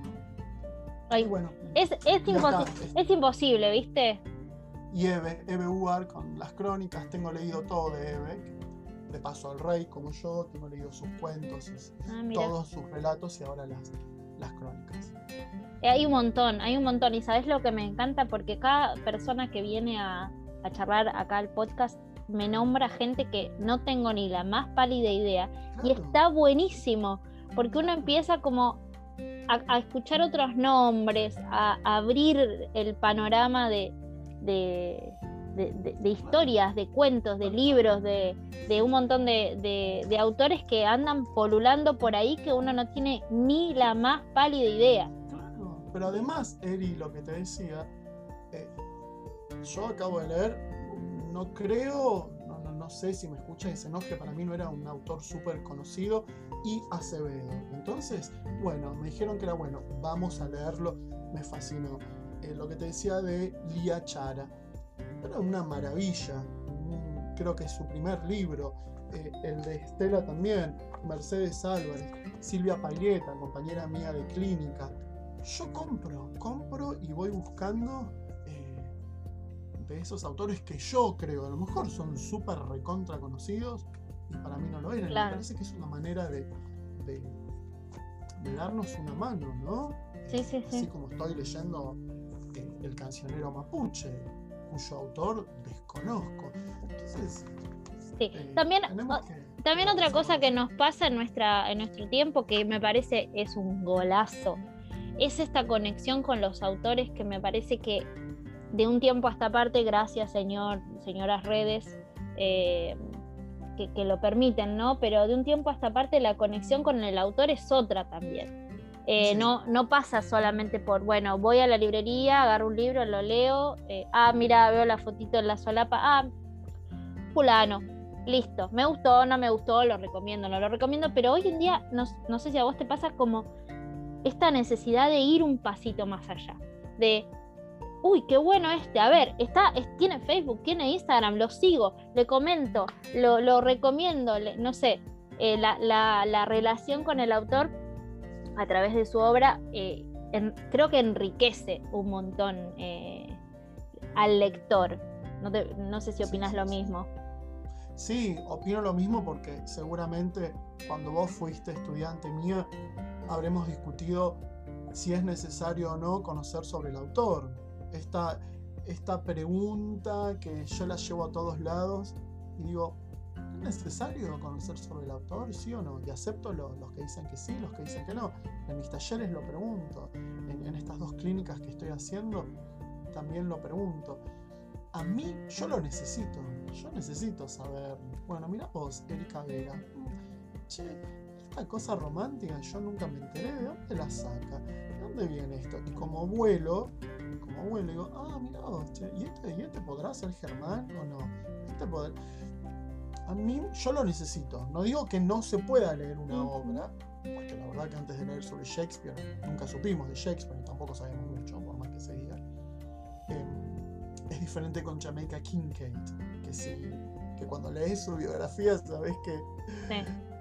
bueno, es, es, imposible, ¿viste? Y Eve, Eve Uar con las crónicas, tengo leído todo de Eve, de paso al rey como yo, tengo leído sus cuentos, ah, todos sus relatos y ahora las, las crónicas. Eh, hay un montón, hay un montón. Y sabes lo que me encanta, porque cada persona que viene a, a charlar acá al podcast me nombra gente que no tengo ni la más pálida idea. Y está buenísimo, porque uno empieza como a, escuchar otros nombres, a, abrir el panorama de, de, historias, de cuentos, de libros, de, un montón de, autores que andan polulando por ahí que uno no tiene ni la más pálida idea. Claro, pero además, Eri, lo que te decía, eh, yo acabo de leer, no creo, sé si me escucha y se enoje, para mí no era un autor súper conocido, y Acevedo. Entonces, bueno, me dijeron que era bueno, vamos a leerlo, me fascinó. Eh, lo que te decía de Lía Chara, era una maravilla, creo que es su primer libro, eh, el de Estela también, Mercedes Álvarez, Silvia Paglieta, compañera mía de clínica. Yo compro, compro y voy buscando esos autores que yo creo, a lo mejor son súper recontra conocidos y para mí no lo eran. Me parece que es una manera de, de, darnos una mano, ¿no? Sí, sí, Así como estoy leyendo eh, El cancionero mapuche, cuyo autor desconozco. Entonces. Sí, eh, también. también otra cosa que nos pasa en, nuestra, en nuestro tiempo que me parece es un golazo, es esta conexión con los autores que me parece que de un tiempo a esta parte, gracias señor, señoras redes, eh, que, lo permiten, ¿no? Pero de un tiempo a esta parte la conexión con el autor es otra también. Eh, no, no pasa solamente por, bueno, voy a la librería, agarro un libro, lo leo, eh, ah, mira, veo la fotito en la solapa, ah, fulano, listo, me gustó, no me gustó, lo recomiendo, no lo recomiendo, pero hoy en día, no, no sé si a vos te pasa como esta necesidad de ir un pasito más allá, de uy, qué bueno este, a ver, está, tiene Facebook, tiene Instagram, lo sigo, le comento, lo, recomiendo, no sé, eh, la, relación con el autor a través de su obra eh, creo que enriquece un montón eh, al lector. No, sé si opinas lo mismo. Sí, opino lo mismo porque seguramente cuando vos fuiste estudiante mía habremos discutido si es necesario o no conocer sobre el autor esta, esta pregunta que yo la llevo a todos lados y digo, ¿es necesario conocer sobre el autor, sí o no? Y acepto los que dicen que sí, los que dicen que no. En mis talleres lo pregunto, en, en estas dos clínicas que estoy haciendo también lo pregunto. A mí, yo lo necesito, yo necesito saber, bueno, mira vos, Erika Vera, mm, che, esta cosa romántica yo nunca me enteré, ¿de dónde la saca? ¿De dónde viene esto? Y como vuelo, como abuelo, digo, ah, mira, ¿y este, ¿y este podrá ser Germán o no? Este poder... A mí, yo lo necesito. No digo que no se pueda leer una obra, porque la verdad que antes de leer sobre Shakespeare, nunca supimos de Shakespeare y tampoco sabemos mucho, por más que se diga. Em, es diferente con Jamaica Kincaid, que sí, que cuando lees su biografía sabes que,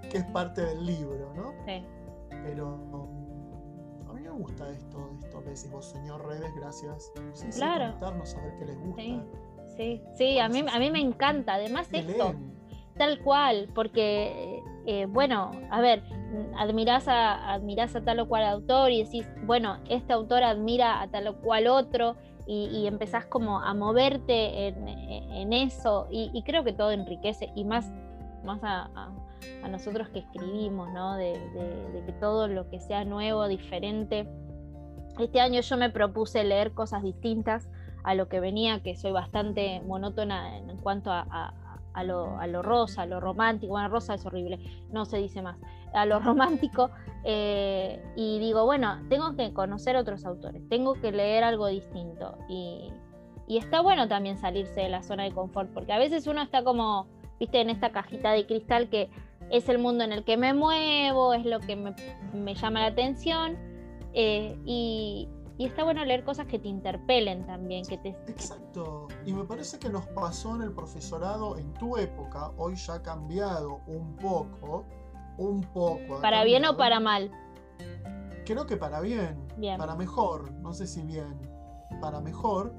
que es parte del libro, ¿no? Sí. Pero gusta esto, esto que decís vos, señor Redes, gracias. claro. Sí, a ver qué les gusta. Sí, sí, a, mí, a mí me encanta. Además, esto, tal cual, porque, eh, bueno, a ver, admirás a, admirás a tal o cual autor y decís, bueno, este autor admira a tal o cual otro. Y, empezás como a moverte en, eso y, creo que todo enriquece y más, más a, a nosotros que escribimos, ¿no? De, que todo lo que sea nuevo, diferente. Este año yo me propuse leer cosas distintas a lo que venía, que soy bastante monótona en, cuanto a, lo, rosa, a lo romántico. Bueno, rosa es horrible, no se dice más. A lo romántico. Eh, y digo, bueno, tengo que conocer otros autores, tengo que leer algo distinto. Y está bueno también salirse de la zona de confort, porque a veces uno está como, viste, en esta cajita de cristal que es el mundo en el que me muevo, es lo que me, llama la atención. Eh, y, está bueno leer cosas que te interpelen también. Que te... Exacto. Y me parece que nos pasó en el profesorado en tu época, hoy ya ha cambiado un poco, un poco. ¿Para bien o para mal? Creo que para bien, bien, para mejor, no sé si bien, para mejor,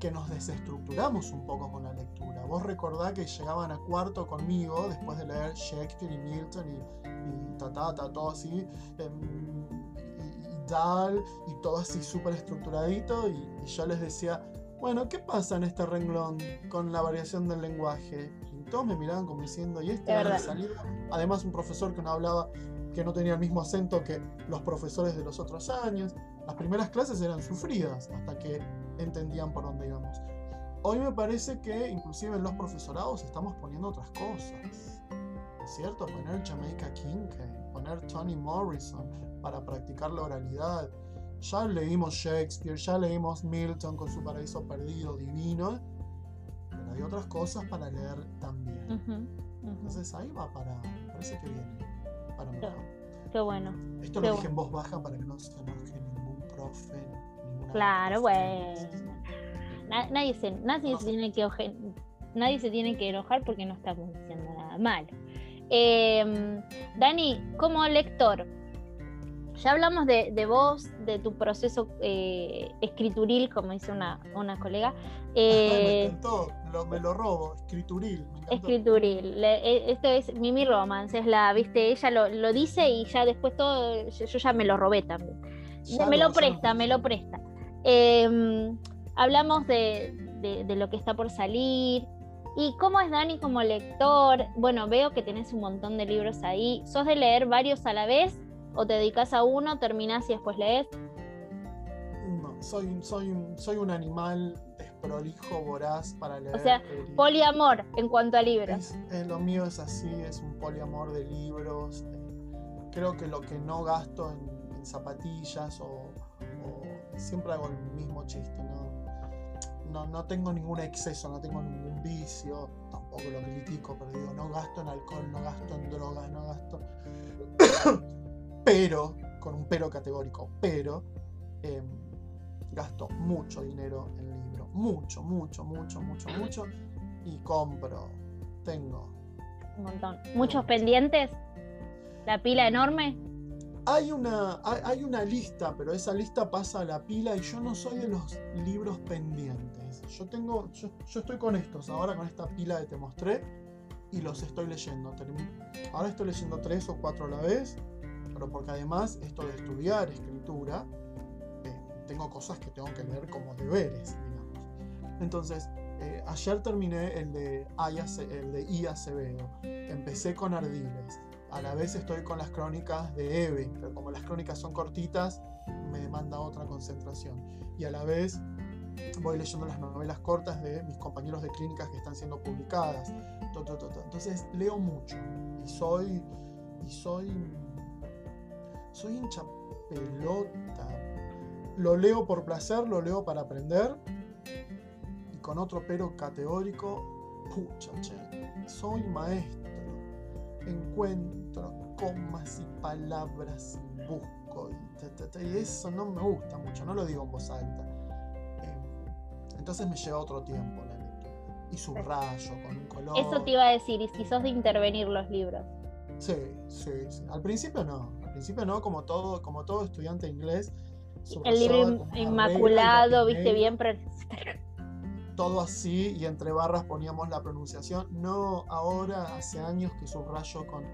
que nos desestructuramos un poco con la lectura. Vos recordá que llegaban a cuarto conmigo después de leer Shakespeare y Milton y, y Tatata, todo así, em, y, Dahl, y todo así súper estructuradito, y, yo les decía, bueno, ¿qué pasa en este renglón con la variación del lenguaje? Y todos me miraban como diciendo, ¿y este va a salir? Además, un profesor que no hablaba, que no tenía el mismo acento que los profesores de los otros años. Las primeras clases eran sufridas hasta que entendían por dónde íbamos. Hoy me parece que inclusive en los profesorados estamos poniendo otras cosas. ¿Es cierto? Poner Jamaica Kincaid, poner Toni Morrison para practicar la oralidad. Ya leímos Shakespeare, ya leímos Milton con su paraíso perdido, divino, pero hay otras cosas para leer también. Entonces ahí va para, parece que viene, para mejor. Qué, bueno. Esto lo dije en voz baja para que no se enoje ningún profe, Claro, bueno. Nadie se, nadie se tiene que nadie se tiene que enojar porque no estamos diciendo nada mal. Em, Dani, como lector, ya hablamos de, vos, de tu proceso eh, escrituril, como dice una, una colega. me eh, me lo robo, escrituril. escrituril, e, esto es Mimi Romance, es la, viste, ella lo, lo, dice y ya después todo, yo, ya me lo robé también. me lo presta, me lo presta. Em, hablamos de, lo que está por salir. ¿Y cómo es Dani como lector? Bueno, veo que tenés un montón de libros ahí. ¿Sos de leer varios a la vez? ¿O te dedicas a uno, terminás y después lees? No, soy, soy, soy un animal prolijo, voraz para leer. O sea, poliamor en cuanto a libros. lo mío es así, es un poliamor de libros. Eh, creo que lo que no gasto en, zapatillas o, siempre hago el mismo chiste, ¿no? ¿No? tengo ningún exceso, no tengo ningún vicio, tampoco lo critico, pero digo, no gasto en alcohol, no gasto en drogas, no gasto. pero, con un pero categórico, pero em, gasto mucho dinero en libros, mucho, mucho, mucho, mucho, mucho, y compro, tengo. Un montón. ¿Muchos pendientes? ¿La pila enorme? Hay una, hay, una lista, pero esa lista pasa a la pila y yo no soy de los libros pendientes. Yo tengo, yo, estoy con estos, ahora con esta pila que te mostré, y los estoy leyendo. Ahora estoy leyendo tres o cuatro a la vez, pero porque además esto de estudiar escritura, tengo cosas que tengo que leer como deberes, digamos. Entonces, eh, ayer terminé el de, el de I. Acevedo. Empecé con Ardiles. A la vez estoy con las crónicas de Eve, pero como las crónicas son cortitas, me demanda otra concentración. Y a la vez voy leyendo las novelas cortas de mis compañeros de clínicas que están siendo publicadas. Entonces leo mucho y soy y soy soy hincha pelota lo leo por placer, lo leo para aprender. Y con otro pero categórico, pucha, che, soy maestro. Encuentro comas y palabras y busco. Y, eso no me gusta mucho, no lo digo en voz alta. Eh, entonces me lleva otro tiempo la lectura. Y subrayo con un color. Eso te iba a decir, y si sos de intervenir los libros. Sí, sí, sí. Al principio no. Al principio no, como todo, como todo estudiante inglés el libro inmaculado, viste bien, todo así y entre barras poníamos la pronunciación. No, ahora hace años que subrayo con,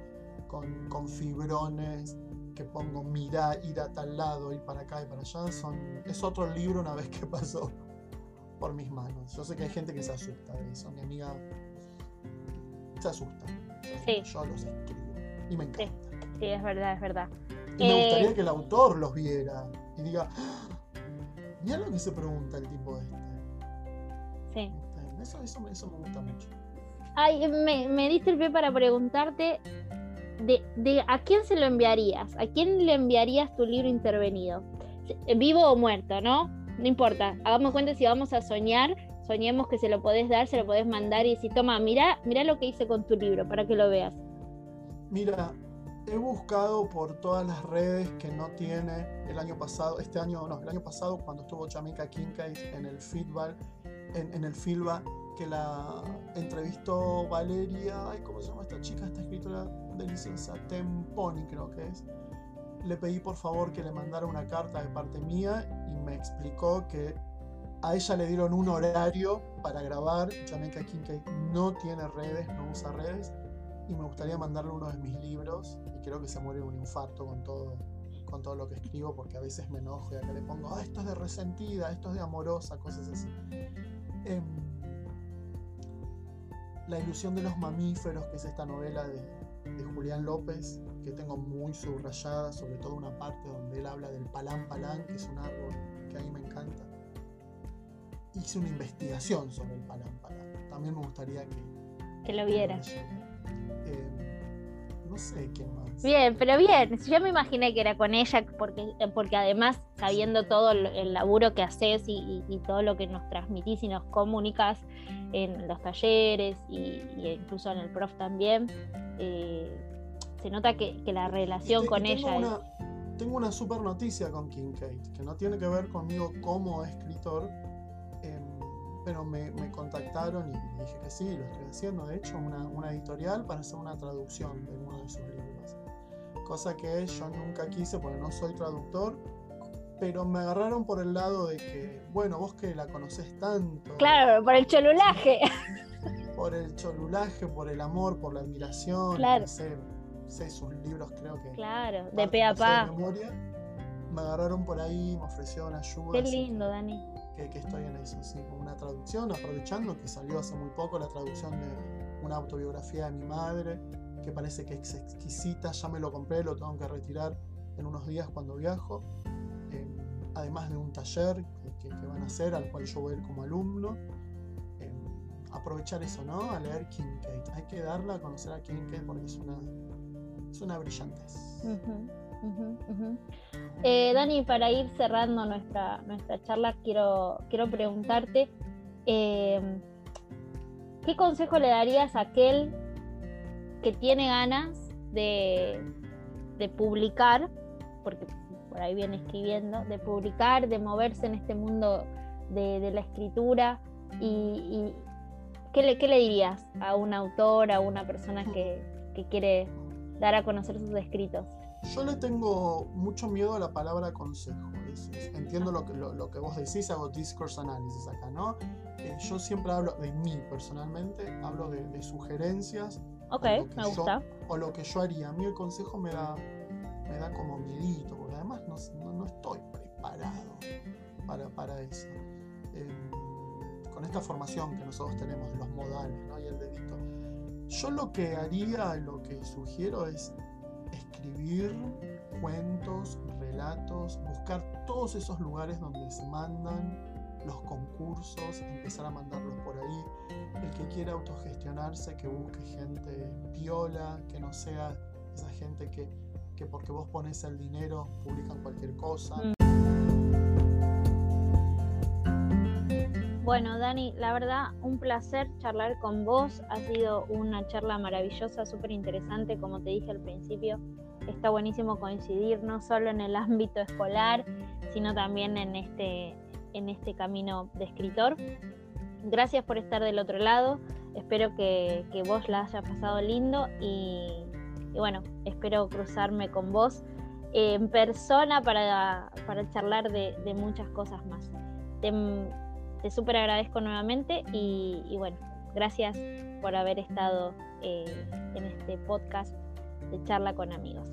con, fibrones, que pongo mira, ir a tal lado, ir para acá y para allá. Son, es otro libro una vez que pasó por mis manos. Yo sé que hay gente que se asusta de eso. Mi amiga se asusta. Yo los escribo y me encanta. Sí, es verdad, es verdad. Y me gustaría eh, que el autor los viera y diga, ¡Ah! mira lo que se pregunta el tipo este. Sí. Eso, eso, eso me gusta mucho. Ay, me, me diste el pie para preguntarte de, de, a quién se lo enviarías, a quién le enviarías tu libro intervenido, vivo o muerto, ¿no? No importa, hagamos cuenta si vamos a soñar, soñemos que se lo podés dar, se lo podés mandar y decir, toma, mira, mira lo que hice con tu libro para que lo veas. Mira, he buscado por todas las redes que no tiene el año pasado, este año no, el año pasado cuando estuvo Jamaica Kincaid en el feedback, en, el FILBA, que la entrevistó Valeria, ay, ¿cómo se llama esta chica? Esta escritora deliciosa, Temponi creo que es. Le pedí por favor que le mandara una carta de parte mía y me explicó que a ella le dieron un horario para grabar. Jamaica Kincaid no tiene redes, no usa redes y me gustaría mandarle uno de mis libros y creo que se muere un infarto con todo con todo lo que escribo porque a veces me enojo y acá le pongo, ah, esto es de resentida, esto es de amorosa, cosas así. Em, la ilusión de los mamíferos, que es esta novela de, de, Julián López, que tengo muy subrayada, sobre todo una parte donde él habla del palán palán, que es un árbol que a mí me encanta. Hice una investigación sobre el palán palán. También me gustaría que, que lo viera. Eh, no sé qué más. Bien, pero bien. Yo me imaginé que era con ella, porque, porque además, sabiendo todo el laburo que haces y, todo lo que nos transmitís y nos comunicas en los talleres y, incluso en el prof también, eh, se nota que, la relación con ella es... Tengo una super noticia con King Kate, que no tiene que ver conmigo como escritor, pero me, contactaron y dije que sí, lo estoy haciendo. De hecho, una, una, editorial para hacer una traducción de uno de sus libros. Cosa que yo nunca quise porque no soy traductor, pero me agarraron por el lado de que, bueno, vos que la conoces tanto. Claro, por el cholulaje. Por el cholulaje, por el amor, por la admiración. Claro. Sé, sé sus libros, creo que. Claro, de pe a pa. Me agarraron por ahí, me ofrecieron ayuda. Qué lindo, Dani que, estoy en eso, sí, con una traducción, aprovechando que salió hace muy poco la traducción de una autobiografía de mi madre, que parece que es exquisita, ya me lo compré, lo tengo que retirar en unos días cuando viajo. Em, además de un taller que, van a hacer, al cual yo voy a ir como alumno. Em, aprovechar eso, ¿no? A leer Kincaid. Hay que darla a conocer a Kincaid porque es una, es una brillantez. Eh, Dani, para ir cerrando nuestra, nuestra charla, quiero, quiero preguntarte, em, ¿qué consejo le darías a aquel que tiene ganas de, de publicar, porque por ahí viene escribiendo, de publicar, de moverse en este mundo de, la escritura. ¿Y, ¿qué, le, ¿qué, le, dirías a un autor, a una persona que, que quiere dar a conocer sus escritos? Yo le tengo mucho miedo a la palabra consejo. entiendo lo que, lo, que vos decís, hago discourse análisis acá, ¿no? Eh, yo siempre hablo de mí personalmente, hablo de, de sugerencias Ok, me gusta. o lo que yo haría. A mí el consejo me da, me da como miedito, porque además no, no, estoy preparado para, para eso. Em, con esta formación que nosotros tenemos de los modales ¿no? y el dedito. Yo lo que haría, lo que sugiero es escribir cuentos, relatos, buscar todos esos lugares donde se mandan los concursos, empezar a mandarlos por ahí. El que quiera autogestionarse, que busque gente viola, que no sea esa gente que, que porque vos pones el dinero publican cualquier cosa. Mm. Bueno, Dani, la verdad, un placer charlar con vos. Ha sido una charla maravillosa, súper interesante, como te dije al principio. Está buenísimo coincidir no solo en el ámbito escolar, sino también en este, en este camino de escritor. Gracias por estar del otro lado. Espero que, vos la hayas pasado lindo y, bueno, espero cruzarme con vos en persona para, charlar de, muchas cosas más. Te, te súper agradezco nuevamente y, bueno, gracias por haber estado eh, en este podcast de charla con amigos.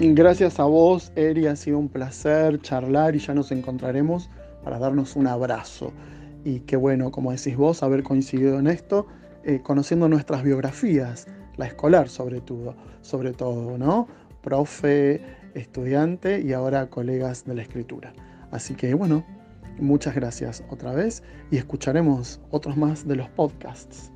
Gracias a vos, Eri, ha sido un placer charlar y ya nos encontraremos para darnos un abrazo. Y qué bueno, como decís vos, haber coincidido en esto, eh, conociendo nuestras biografías, la escolar sobre todo, sobre todo, ¿no? Profe, estudiante y ahora colegas de la escritura. Así que bueno, Muchas gracias otra vez y escucharemos otros más de los podcasts.